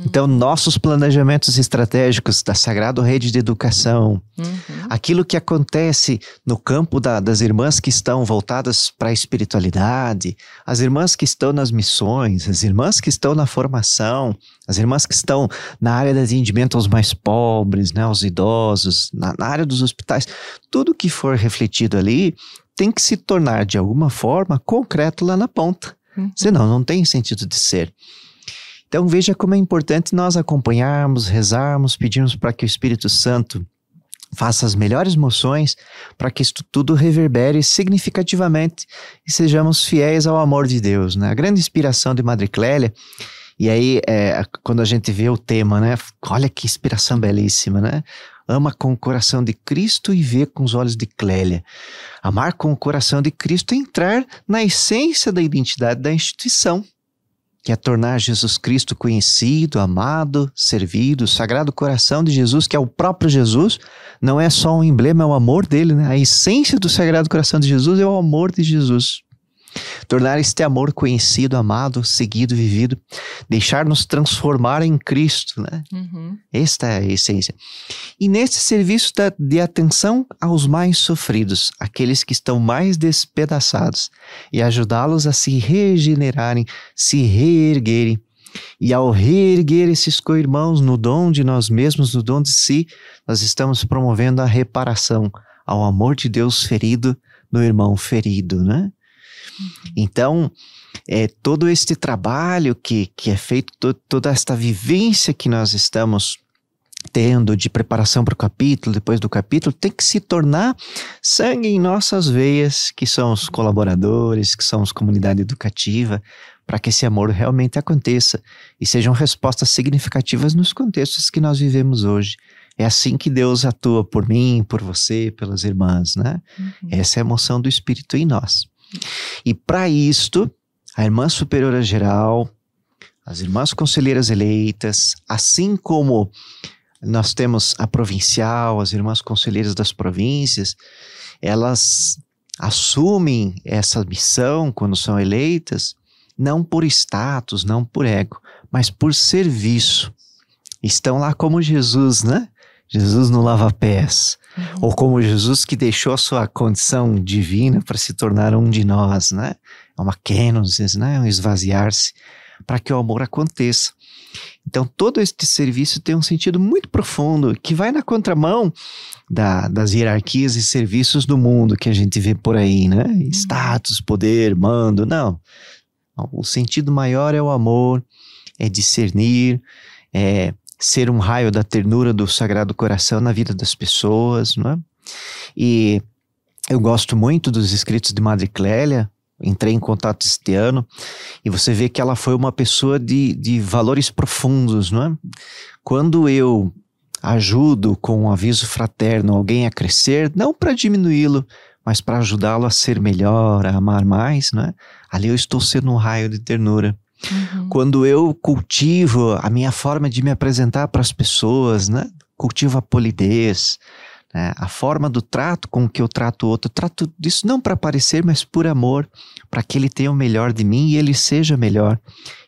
Então, nossos planejamentos estratégicos da Sagrada Rede de Educação, uhum. aquilo que acontece no campo da, das irmãs que estão voltadas para a espiritualidade, as irmãs que estão nas missões, as irmãs que estão na formação, as irmãs que estão na área de atendimento aos mais pobres, né, aos idosos, na, na área dos hospitais, tudo que for refletido ali tem que se tornar de alguma forma concreto lá na ponta. Uhum. Senão, não tem sentido de ser. Então veja como é importante nós acompanharmos, rezarmos, pedirmos para que o Espírito Santo faça as melhores moções para que isso tudo reverbere significativamente e sejamos fiéis ao amor de Deus. Né? A grande inspiração de Madre Clélia, e aí é, quando a gente vê o tema, né? olha que inspiração belíssima, né? Ama com o coração de Cristo e vê com os olhos de Clélia. Amar com o coração de Cristo é entrar na essência da identidade da instituição que é tornar Jesus Cristo conhecido, amado, servido, o sagrado coração de Jesus, que é o próprio Jesus, não é só um emblema, é o amor dele, né? A essência do sagrado coração de Jesus é o amor de Jesus. Tornar este amor conhecido, amado, seguido, vivido, deixar-nos transformar em Cristo, né? Uhum. Esta é a essência. E nesse serviço de atenção aos mais sofridos, aqueles que estão mais despedaçados, e ajudá-los a se regenerarem, se reerguerem, E ao reerguer esses co-irmãos no dom de nós mesmos, no dom de si, nós estamos promovendo a reparação ao amor de Deus ferido no irmão ferido, né? Uhum. Então, é, todo este trabalho que, que é feito, to, toda esta vivência que nós estamos tendo de preparação para o capítulo, depois do capítulo, tem que se tornar sangue em nossas veias, que são os colaboradores, que somos comunidade educativa, para que esse amor realmente aconteça e sejam respostas significativas nos contextos que nós vivemos hoje. É assim que Deus atua por mim, por você, pelas irmãs, né? Uhum. Essa é a emoção do Espírito em nós. E para isto, a irmã superiora geral, as irmãs conselheiras eleitas, assim como nós temos a provincial, as irmãs conselheiras das províncias, elas assumem essa missão quando são eleitas, não por status, não por ego, mas por serviço. Estão lá como Jesus, né? Jesus no lava-pés. Uhum. Ou como Jesus que deixou a sua condição divina para se tornar um de nós, né? É uma kenosis, né? É um esvaziar-se para que o amor aconteça. Então, todo este serviço tem um sentido muito profundo que vai na contramão da, das hierarquias e serviços do mundo que a gente vê por aí, né? Uhum. Status, poder, mando. Não. O sentido maior é o amor, é discernir, é ser um raio da ternura do Sagrado Coração na vida das pessoas, não é? E eu gosto muito dos escritos de Madre Clélia, entrei em contato este ano, e você vê que ela foi uma pessoa de, de valores profundos, não é? Quando eu ajudo com um aviso fraterno alguém a crescer, não para diminuí-lo, mas para ajudá-lo a ser melhor, a amar mais, né? Ali eu estou sendo um raio de ternura. Uhum. Quando eu cultivo a minha forma de me apresentar para as pessoas, né? Cultivo a polidez, né? a forma do trato com que eu trato o outro. Trato disso não para parecer, mas por amor, para que ele tenha o melhor de mim e ele seja melhor.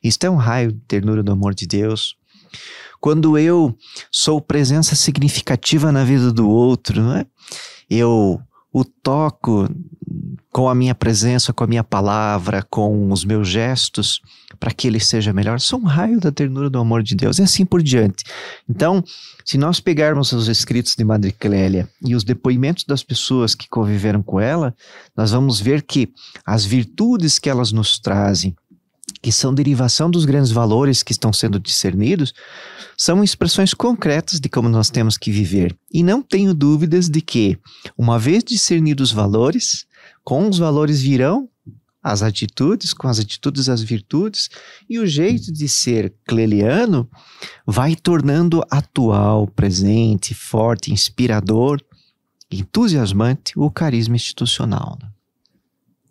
Isto é um raio de ternura do amor de Deus. Quando eu sou presença significativa na vida do outro, né? eu o toco com a minha presença, com a minha palavra, com os meus gestos, para que ele seja melhor, sou um raio da ternura do amor de Deus, e assim por diante. Então, se nós pegarmos os escritos de Madre Clélia e os depoimentos das pessoas que conviveram com ela, nós vamos ver que as virtudes que elas nos trazem, que são derivação dos grandes valores que estão sendo discernidos, são expressões concretas de como nós temos que viver. E não tenho dúvidas de que, uma vez discernidos os valores, com os valores virão as atitudes, com as atitudes as virtudes, e o jeito de ser cleliano vai tornando atual, presente, forte, inspirador, entusiasmante o carisma institucional. Né?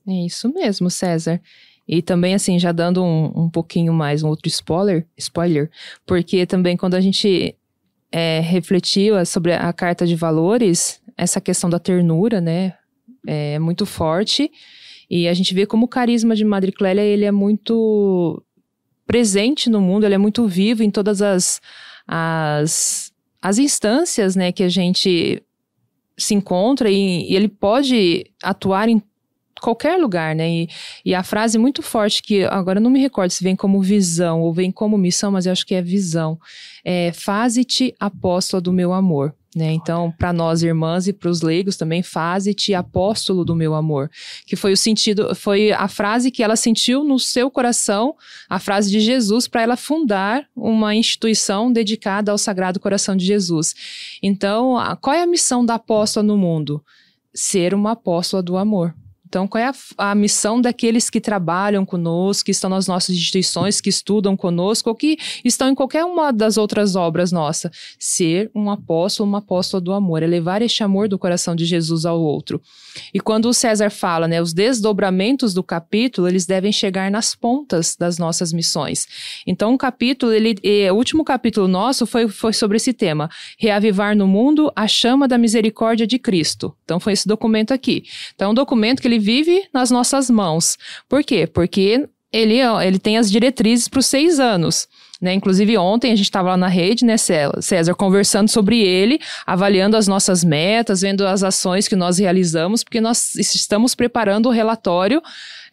É isso mesmo, César. E também, assim, já dando um, um pouquinho mais, um outro spoiler, spoiler, porque também quando a gente é, refletiu sobre a carta de valores, essa questão da ternura, né, é muito forte. E a gente vê como o carisma de Madre Clélia, ele é muito presente no mundo, ele é muito vivo em todas as, as, as instâncias, né, que a gente se encontra e, e ele pode atuar em qualquer lugar, né? E, e, a frase muito forte que agora não me recordo se vem como visão ou vem como missão, mas eu acho que é visão. É, Faze-te apóstola do meu amor. Né? Então, para nós irmãs e para os leigos também, faze-te apóstolo do meu amor, que foi o sentido, foi a frase que ela sentiu no seu coração, a frase de Jesus para ela fundar uma instituição dedicada ao Sagrado Coração de Jesus. Então, qual é a missão da apóstola no mundo? Ser uma apóstola do amor. Então, qual é a, a, missão daqueles que trabalham conosco, que estão nas nossas instituições, que estudam conosco, ou que estão em qualquer uma das outras obras nossas? Ser um apóstolo, uma apóstola do amor, é levar este amor do coração de Jesus ao outro. E quando o César fala, né, os desdobramentos do capítulo, eles devem chegar nas pontas das nossas missões. Então, o capítulo, ele, o último capítulo nosso foi, foi sobre esse tema: reavivar no mundo a chama da misericórdia de Cristo. Então, foi esse documento aqui. Então, é um documento que ele vive nas nossas mãos. Por quê? Porque ele, ele tem as diretrizes para os seis anos. Né? Inclusive, ontem a gente estava lá na rede, né, César, conversando sobre ele, avaliando as nossas metas, vendo as ações que nós realizamos, porque nós estamos preparando o relatório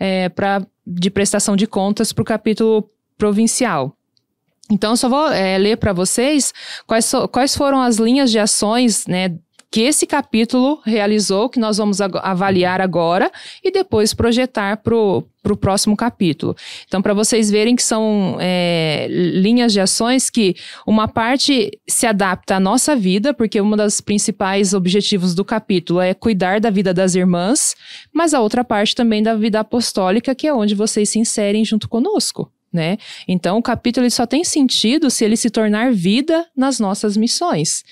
é, pra, de prestação de contas para o capítulo provincial. Então, eu só vou é, ler para vocês quais, so, quais foram as linhas de ações, né, que esse capítulo realizou, que nós vamos avaliar agora e depois projetar para o próximo capítulo. Então, para vocês verem que são é, linhas de ações que uma parte se adapta à nossa vida, porque um dos principais objetivos do capítulo é cuidar da vida das irmãs, mas a outra parte também da vida apostólica, que é onde vocês se inserem junto conosco. Né? Então, o capítulo só tem sentido se ele se tornar vida nas nossas missões.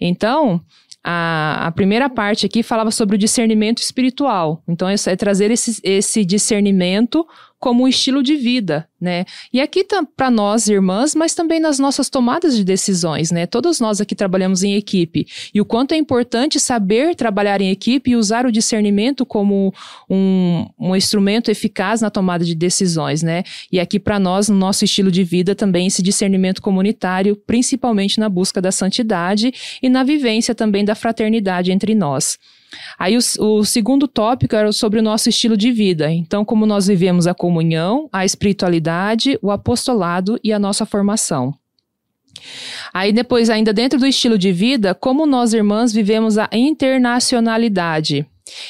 Então, a, a primeira parte aqui falava sobre o discernimento espiritual. Então, é, é trazer esse, esse discernimento como um estilo de vida, né? E aqui tá para nós irmãs, mas também nas nossas tomadas de decisões, né? Todos nós aqui trabalhamos em equipe e o quanto é importante saber trabalhar em equipe e usar o discernimento como um, um instrumento eficaz na tomada de decisões, né? E aqui para nós, no nosso estilo de vida, também esse discernimento comunitário, principalmente na busca da santidade e na vivência também da fraternidade entre nós. Aí o, o, segundo tópico era sobre o nosso estilo de vida. Então, como nós vivemos a comunhão, a espiritualidade, o apostolado e a nossa formação. Aí depois, ainda dentro do estilo de vida, como nós irmãs vivemos a internacionalidade.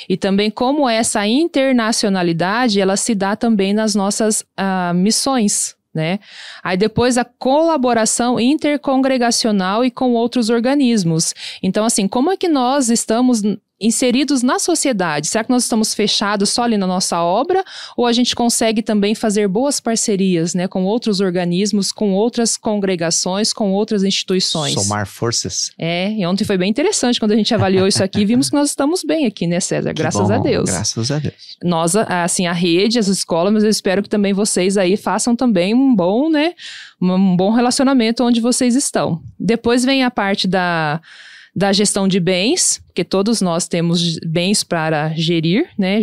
E também como essa internacionalidade, ela se dá também nas nossas uh, missões, né? Aí depois a colaboração intercongregacional e com outros organismos. Então, assim, como é que nós estamos inseridos na sociedade? Será que nós estamos fechados só ali na nossa obra ou a gente consegue também fazer boas parcerias, né, com outros organismos, com outras congregações, com outras instituições? Somar forças. É, e ontem foi bem interessante quando a gente avaliou isso aqui, vimos que nós estamos bem aqui, né, César? Graças bom, a Deus. Graças a Deus. Nós, assim, a rede, as escolas, mas eu espero que também vocês aí façam também um bom, né, um bom relacionamento onde vocês estão. Depois vem a parte da da gestão de bens, porque todos nós temos bens para gerir, né?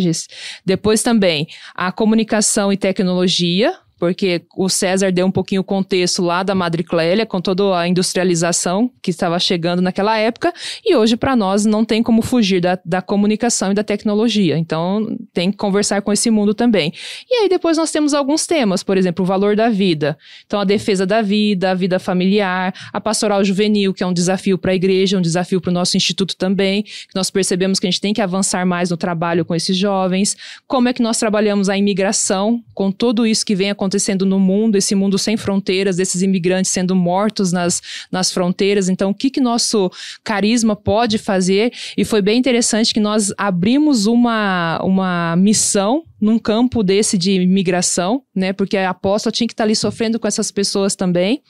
Depois também a comunicação e tecnologia, porque o César deu um pouquinho o contexto lá da Madre Clélia, com toda a industrialização que estava chegando naquela época, e hoje para nós não tem como fugir da, da comunicação e da tecnologia, então tem que conversar com esse mundo também. E aí depois nós temos alguns temas, por exemplo, o valor da vida, então a defesa da vida, a vida familiar, a pastoral juvenil, que é um desafio para a igreja, um desafio para o nosso instituto também, que nós percebemos que a gente tem que avançar mais no trabalho com esses jovens, como é que nós trabalhamos a imigração, com tudo isso que vem acontecendo acontecendo no mundo, esse mundo sem fronteiras, desses imigrantes sendo mortos nas, nas fronteiras. Então, o que, que nosso carisma pode fazer? E foi bem interessante que nós abrimos uma, uma missão num campo desse de imigração, né? Porque a apóstola tinha que estar ali sofrendo com essas pessoas também.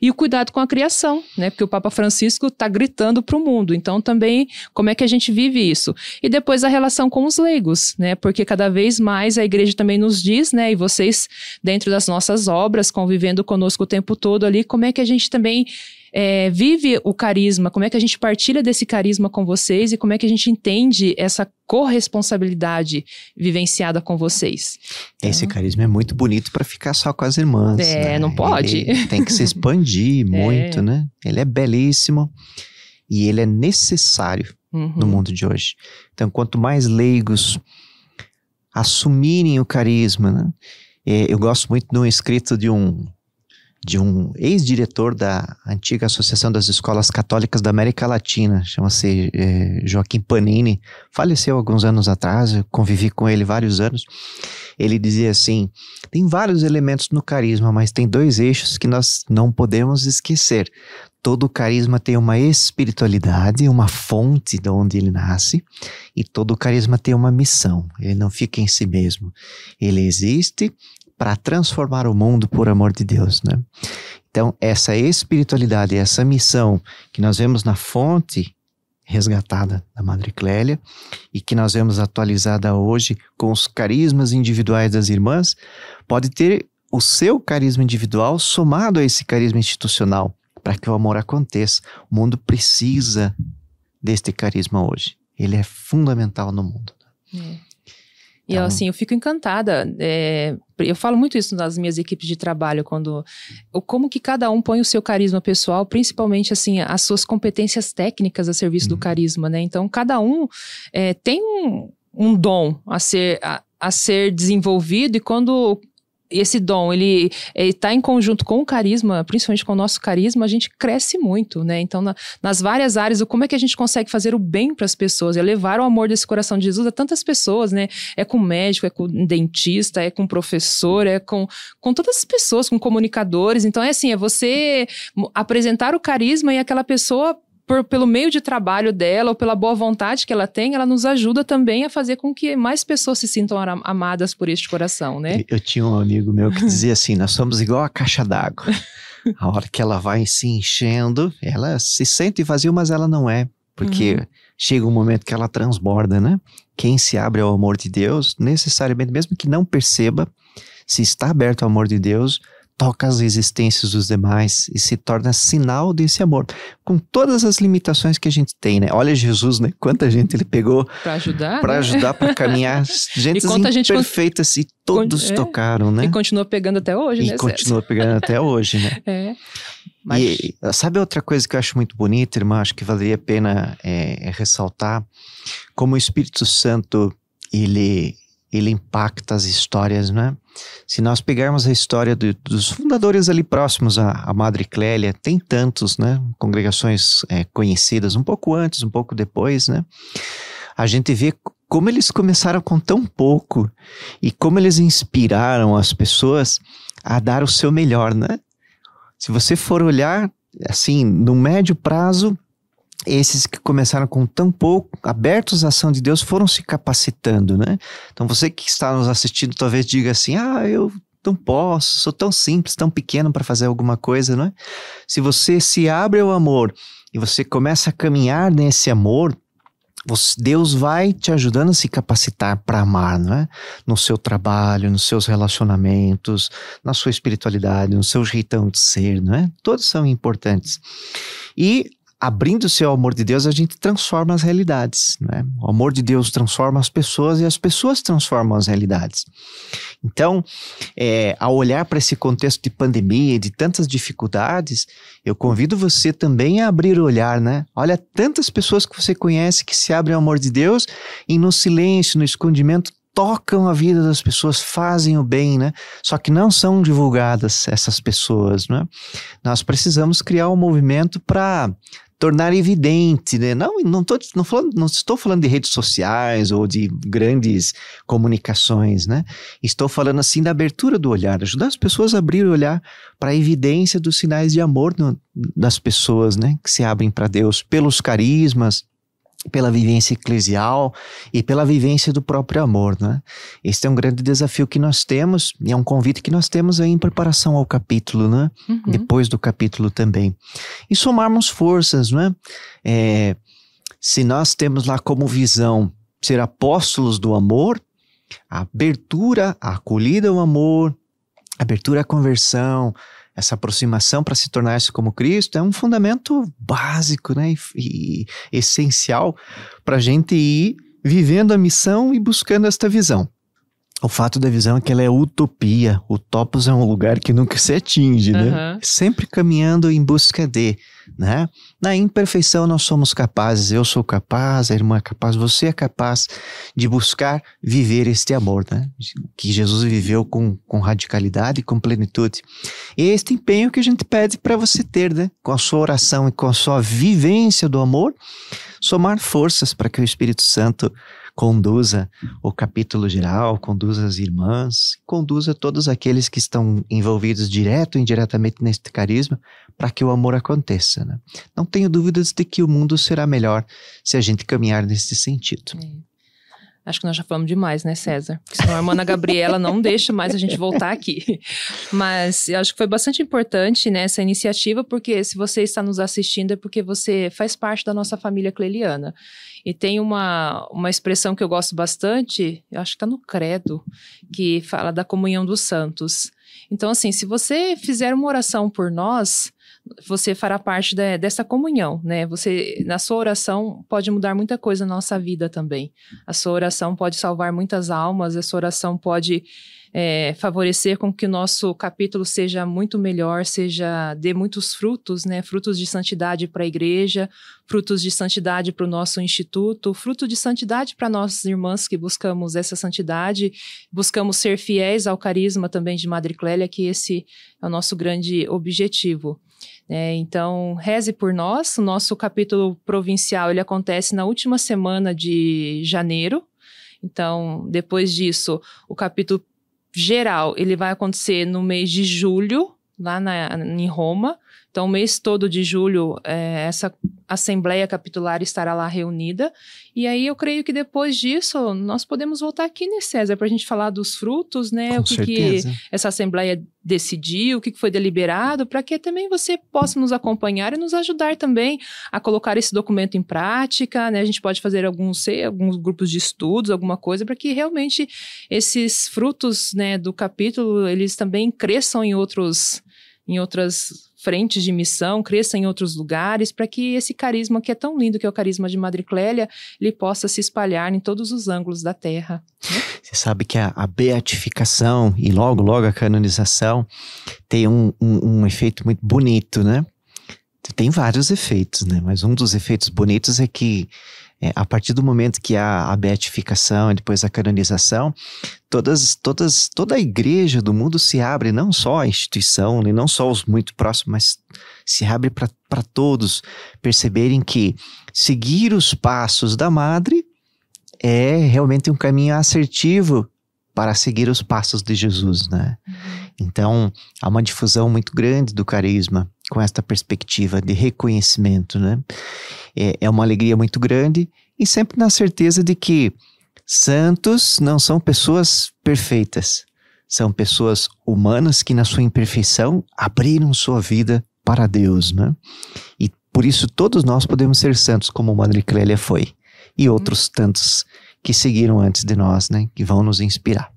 E o cuidado com a criação, né? Porque o Papa Francisco está gritando para o mundo. Então, também, como é que a gente vive isso? E depois a relação com os leigos, né? Porque cada vez mais a igreja também nos diz, né? E vocês, dentro das nossas obras, convivendo conosco o tempo todo ali, como é que a gente também é, vive o carisma, como é que a gente partilha desse carisma com vocês e como é que a gente entende essa corresponsabilidade vivenciada com vocês. Esse então, carisma é muito bonito para ficar só com as irmãs. É, né? não pode. Ele tem que se expandir muito, é. né? Ele é belíssimo e ele é necessário uhum. no mundo de hoje. Então, quanto mais leigos assumirem o carisma, né? É, eu gosto muito de um escrito de um de um ex-diretor da antiga Associação das Escolas Católicas da América Latina, chama-se é, Joaquim Panini, faleceu alguns anos atrás, eu convivi com ele vários anos. Ele dizia assim: tem vários elementos no carisma, mas tem dois eixos que nós não podemos esquecer. Todo carisma tem uma espiritualidade, uma fonte de onde ele nasce, e todo carisma tem uma missão. Ele não fica em si mesmo. Ele existe para transformar o mundo por amor de Deus, né? Então, essa espiritualidade, essa missão que nós vemos na fonte resgatada da Madre Clélia e que nós vemos atualizada hoje com os carismas individuais das irmãs, pode ter o seu carisma individual somado a esse carisma institucional para que o amor aconteça. O mundo precisa deste carisma hoje. Ele é fundamental no mundo. É. E eu, então assim, eu fico encantada. É, eu falo muito isso nas minhas equipes de trabalho, quando como que cada um põe o seu carisma pessoal, principalmente assim, as suas competências técnicas a serviço uhum. do carisma, né? Então, cada um é, tem um, um dom a ser, a, a ser desenvolvido, e quando esse dom, ele está em conjunto com o carisma, principalmente com o nosso carisma, a gente cresce muito, né? Então, na, nas várias áreas, como é que a gente consegue fazer o bem para as pessoas? É levar o amor desse coração de Jesus a tantas pessoas, né? É com médico, é com dentista, é com professor, é com, com todas as pessoas, com comunicadores. Então, é assim, é você apresentar o carisma e aquela pessoa por, pelo meio de trabalho dela ou pela boa vontade que ela tem, ela nos ajuda também a fazer com que mais pessoas se sintam amadas por este coração, né? Eu tinha um amigo meu que dizia assim: nós somos igual a caixa d'água. A hora que ela vai se enchendo, ela se sente vazia, mas ela não é. Porque uhum. chega um momento que ela transborda, né? Quem se abre ao amor de Deus, necessariamente, mesmo que não perceba, se está aberto ao amor de Deus, toca as existências dos demais e se torna sinal desse amor, com todas as limitações que a gente tem, né? Olha Jesus, né? Quanta gente ele pegou para ajudar, para né? ajudar, para caminhar, gente perfeitas e todos é, tocaram, né? E continua pegando até hoje, e né? E continua pegando até hoje, né? É. Mas... E sabe outra coisa que eu acho muito bonita, irmã? Acho que valeria a pena é ressaltar como o Espírito Santo ele ele impacta as histórias, né? Se nós pegarmos a história do, dos fundadores ali próximos à, à Madre Clélia, tem tantos, né? Congregações é, conhecidas, um pouco antes, um pouco depois, né? A gente vê como eles começaram com tão pouco e como eles inspiraram as pessoas a dar o seu melhor, né? Se você for olhar, assim, no médio prazo, esses que começaram com tão pouco, abertos à ação de Deus, foram se capacitando, né? Então você que está nos assistindo talvez diga assim: ah, eu não posso, sou tão simples, tão pequeno para fazer alguma coisa, não é? Se você se abre ao amor e você começa a caminhar nesse amor, Deus vai te ajudando a se capacitar para amar, não é? No seu trabalho, nos seus relacionamentos, na sua espiritualidade, no seu jeitão de ser, não é? Todos são importantes. E abrindo-se ao amor de Deus, a gente transforma as realidades. Né? O amor de Deus transforma as pessoas e as pessoas transformam as realidades. Então, é, ao olhar para esse contexto de pandemia e de tantas dificuldades, eu convido você também a abrir o olhar, né? Olha tantas pessoas que você conhece que se abrem ao amor de Deus e no silêncio, no escondimento, tocam a vida das pessoas, fazem o bem, né? Só que não são divulgadas essas pessoas, né? Nós precisamos criar um movimento para tornar evidente, né? Não, não, tô, não, falando, não estou falando de redes sociais ou de grandes comunicações, né? Estou falando assim da abertura do olhar, ajudar as pessoas a abrir o olhar para a evidência dos sinais de amor no, das pessoas, né? Que se abrem para Deus pelos carismas, pela vivência eclesial e pela vivência do próprio amor, né? Este é um grande desafio que nós temos e é um convite que nós temos aí em preparação ao capítulo, né? Uhum. Depois do capítulo também. E somarmos forças, né? É, se nós temos lá como visão ser apóstolos do amor, a abertura, a acolhida ao amor, abertura à conversão, essa aproximação para se tornar-se como Cristo é um fundamento básico né, e, e essencial para a gente ir vivendo a missão e buscando esta visão. O fato da visão é que ela é utopia. O topos é um lugar que nunca se atinge, né? Uhum. Sempre caminhando em busca de, né? Na imperfeição nós somos capazes, eu sou capaz, a irmã é capaz, você é capaz de buscar viver este amor, né? Que Jesus viveu com, com radicalidade e com plenitude. E é este empenho que a gente pede para você ter, né? Com a sua oração e com a sua vivência do amor, somar forças para que o Espírito Santo conduza o capítulo geral, conduza as irmãs, conduza todos aqueles que estão envolvidos direto ou indiretamente neste carisma, para que o amor aconteça. Né? Não tenho dúvidas de que o mundo será melhor se a gente caminhar nesse sentido. É. Acho que nós já falamos demais, né, César? Senão a irmã Gabriela não deixa mais a gente voltar aqui. Mas eu acho que foi bastante importante né, essa iniciativa, porque se você está nos assistindo é porque você faz parte da nossa família cleliana. E tem uma, uma expressão que eu gosto bastante, eu acho que está no Credo, que fala da comunhão dos santos. Então, assim, se você fizer uma oração por nós, você fará parte de, dessa comunhão, né? Você, na sua oração, pode mudar muita coisa na nossa vida também. A sua oração pode salvar muitas almas, a sua oração pode é, favorecer com que o nosso capítulo seja muito melhor, seja dê muitos frutos, né? Frutos de santidade para a igreja, frutos de santidade para o nosso instituto, fruto de santidade para nossas irmãs que buscamos essa santidade, buscamos ser fiéis ao carisma também de Madre Clélia, que esse é o nosso grande objetivo. É, então, reze por nós. O nosso capítulo provincial ele acontece na última semana de janeiro. Então, depois disso, o capítulo geral, ele vai acontecer no mês de julho, lá na, em Roma. Então, o mês todo de julho, é, essa Assembleia Capitular estará lá reunida. E aí, eu creio que depois disso, nós podemos voltar aqui, né, César, para a gente falar dos frutos, né? Com o que, que, essa Assembleia decidiu, o que, foi deliberado, para que também você possa nos acompanhar e nos ajudar também a colocar esse documento em prática, né? A gente pode fazer alguns, alguns grupos de estudos, alguma coisa, para que realmente esses frutos, né, do capítulo, eles também cresçam em outros em outras frentes de missão, cresça em outros lugares, para que esse carisma que é tão lindo, que é o carisma de Madre Clélia, ele possa se espalhar em todos os ângulos da Terra. Né? Você sabe que a, a, beatificação e logo, logo a canonização tem um, um, um efeito muito bonito, né? Tem vários efeitos, né? Mas um dos efeitos bonitos é que é, a partir do momento que há a beatificação e depois a canonização, todas, todas, toda a igreja do mundo se abre, não só a instituição, e não só os muito próximos, mas se abre para todos perceberem que seguir os passos da madre é realmente um caminho assertivo para seguir os passos de Jesus, né? Uhum. Então, há uma difusão muito grande do carisma com esta perspectiva de reconhecimento, né? É, é uma alegria muito grande e sempre na certeza de que santos não são pessoas perfeitas, são pessoas humanas que na sua imperfeição abriram sua vida para Deus, né? E por isso todos nós podemos ser santos como Madre Clélia foi e outros tantos que seguiram antes de nós, né? Que vão nos inspirar.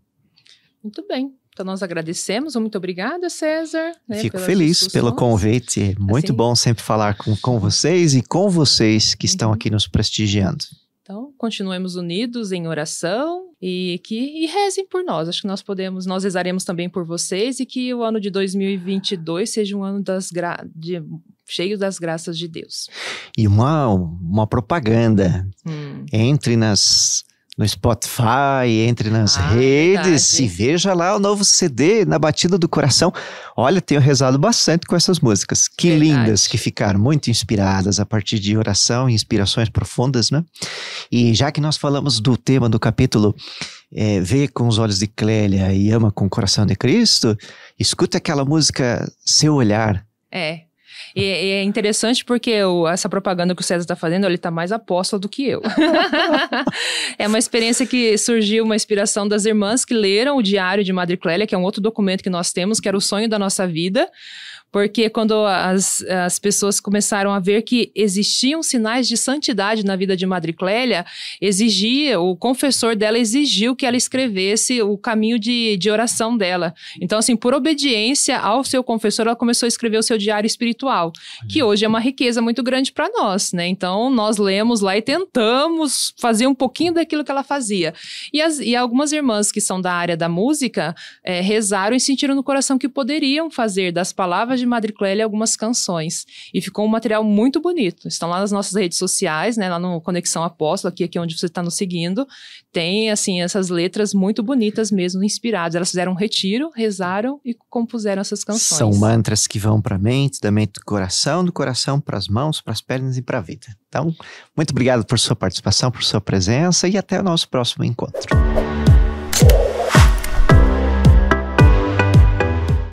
Muito bem. Então nós agradecemos, muito obrigada, César. Né, Fico feliz pelo convite. Muito assim, bom sempre falar com, com vocês e com vocês que estão uhum. aqui nos prestigiando. Então, continuemos unidos em oração e que e rezem por nós. Acho que nós podemos, nós rezaremos também por vocês e que o ano de 2022 seja um ano das gra de, cheio das graças de Deus. E uma, uma propaganda. Hum. Entre nas no Spotify, entre nas ah, redes verdade. e veja lá o novo CD na batida do coração. Olha, tenho rezado bastante com essas músicas. Que verdade. lindas que ficaram, muito inspiradas a partir de oração e inspirações profundas, né? E já que nós falamos do tema do capítulo é, Vê com os olhos de Clélia e Ama com o coração de Cristo, escuta aquela música Seu Olhar. É, e, e é interessante porque o, essa propaganda que o César está fazendo, ele está mais apóstolo do que eu. é uma experiência que surgiu, uma inspiração das irmãs que leram o Diário de Madre Clélia, que é um outro documento que nós temos, que era o sonho da nossa vida. Porque quando as, as pessoas começaram a ver que existiam sinais de santidade na vida de Madre Clélia, exigia, o confessor dela exigiu que ela escrevesse o caminho de, de oração dela. Então, assim, por obediência ao seu confessor, ela começou a escrever o seu diário espiritual, que hoje é uma riqueza muito grande para nós, né? Então, nós lemos lá e tentamos fazer um pouquinho daquilo que ela fazia. E, as, e algumas irmãs que são da área da música é, rezaram e sentiram no coração que poderiam fazer das palavras de Madre Clélia algumas canções. E ficou um material muito bonito. Estão lá nas nossas redes sociais, né? Lá no Conexão Apóstolo, aqui, aqui onde você está nos seguindo. Tem, assim, essas letras muito bonitas mesmo, inspiradas. Elas fizeram um retiro, rezaram e compuseram essas canções. São mantras que vão para a mente, da mente do coração, do coração para as mãos, para as pernas e para a vida. Então, muito obrigado por sua participação, por sua presença e até o nosso próximo encontro.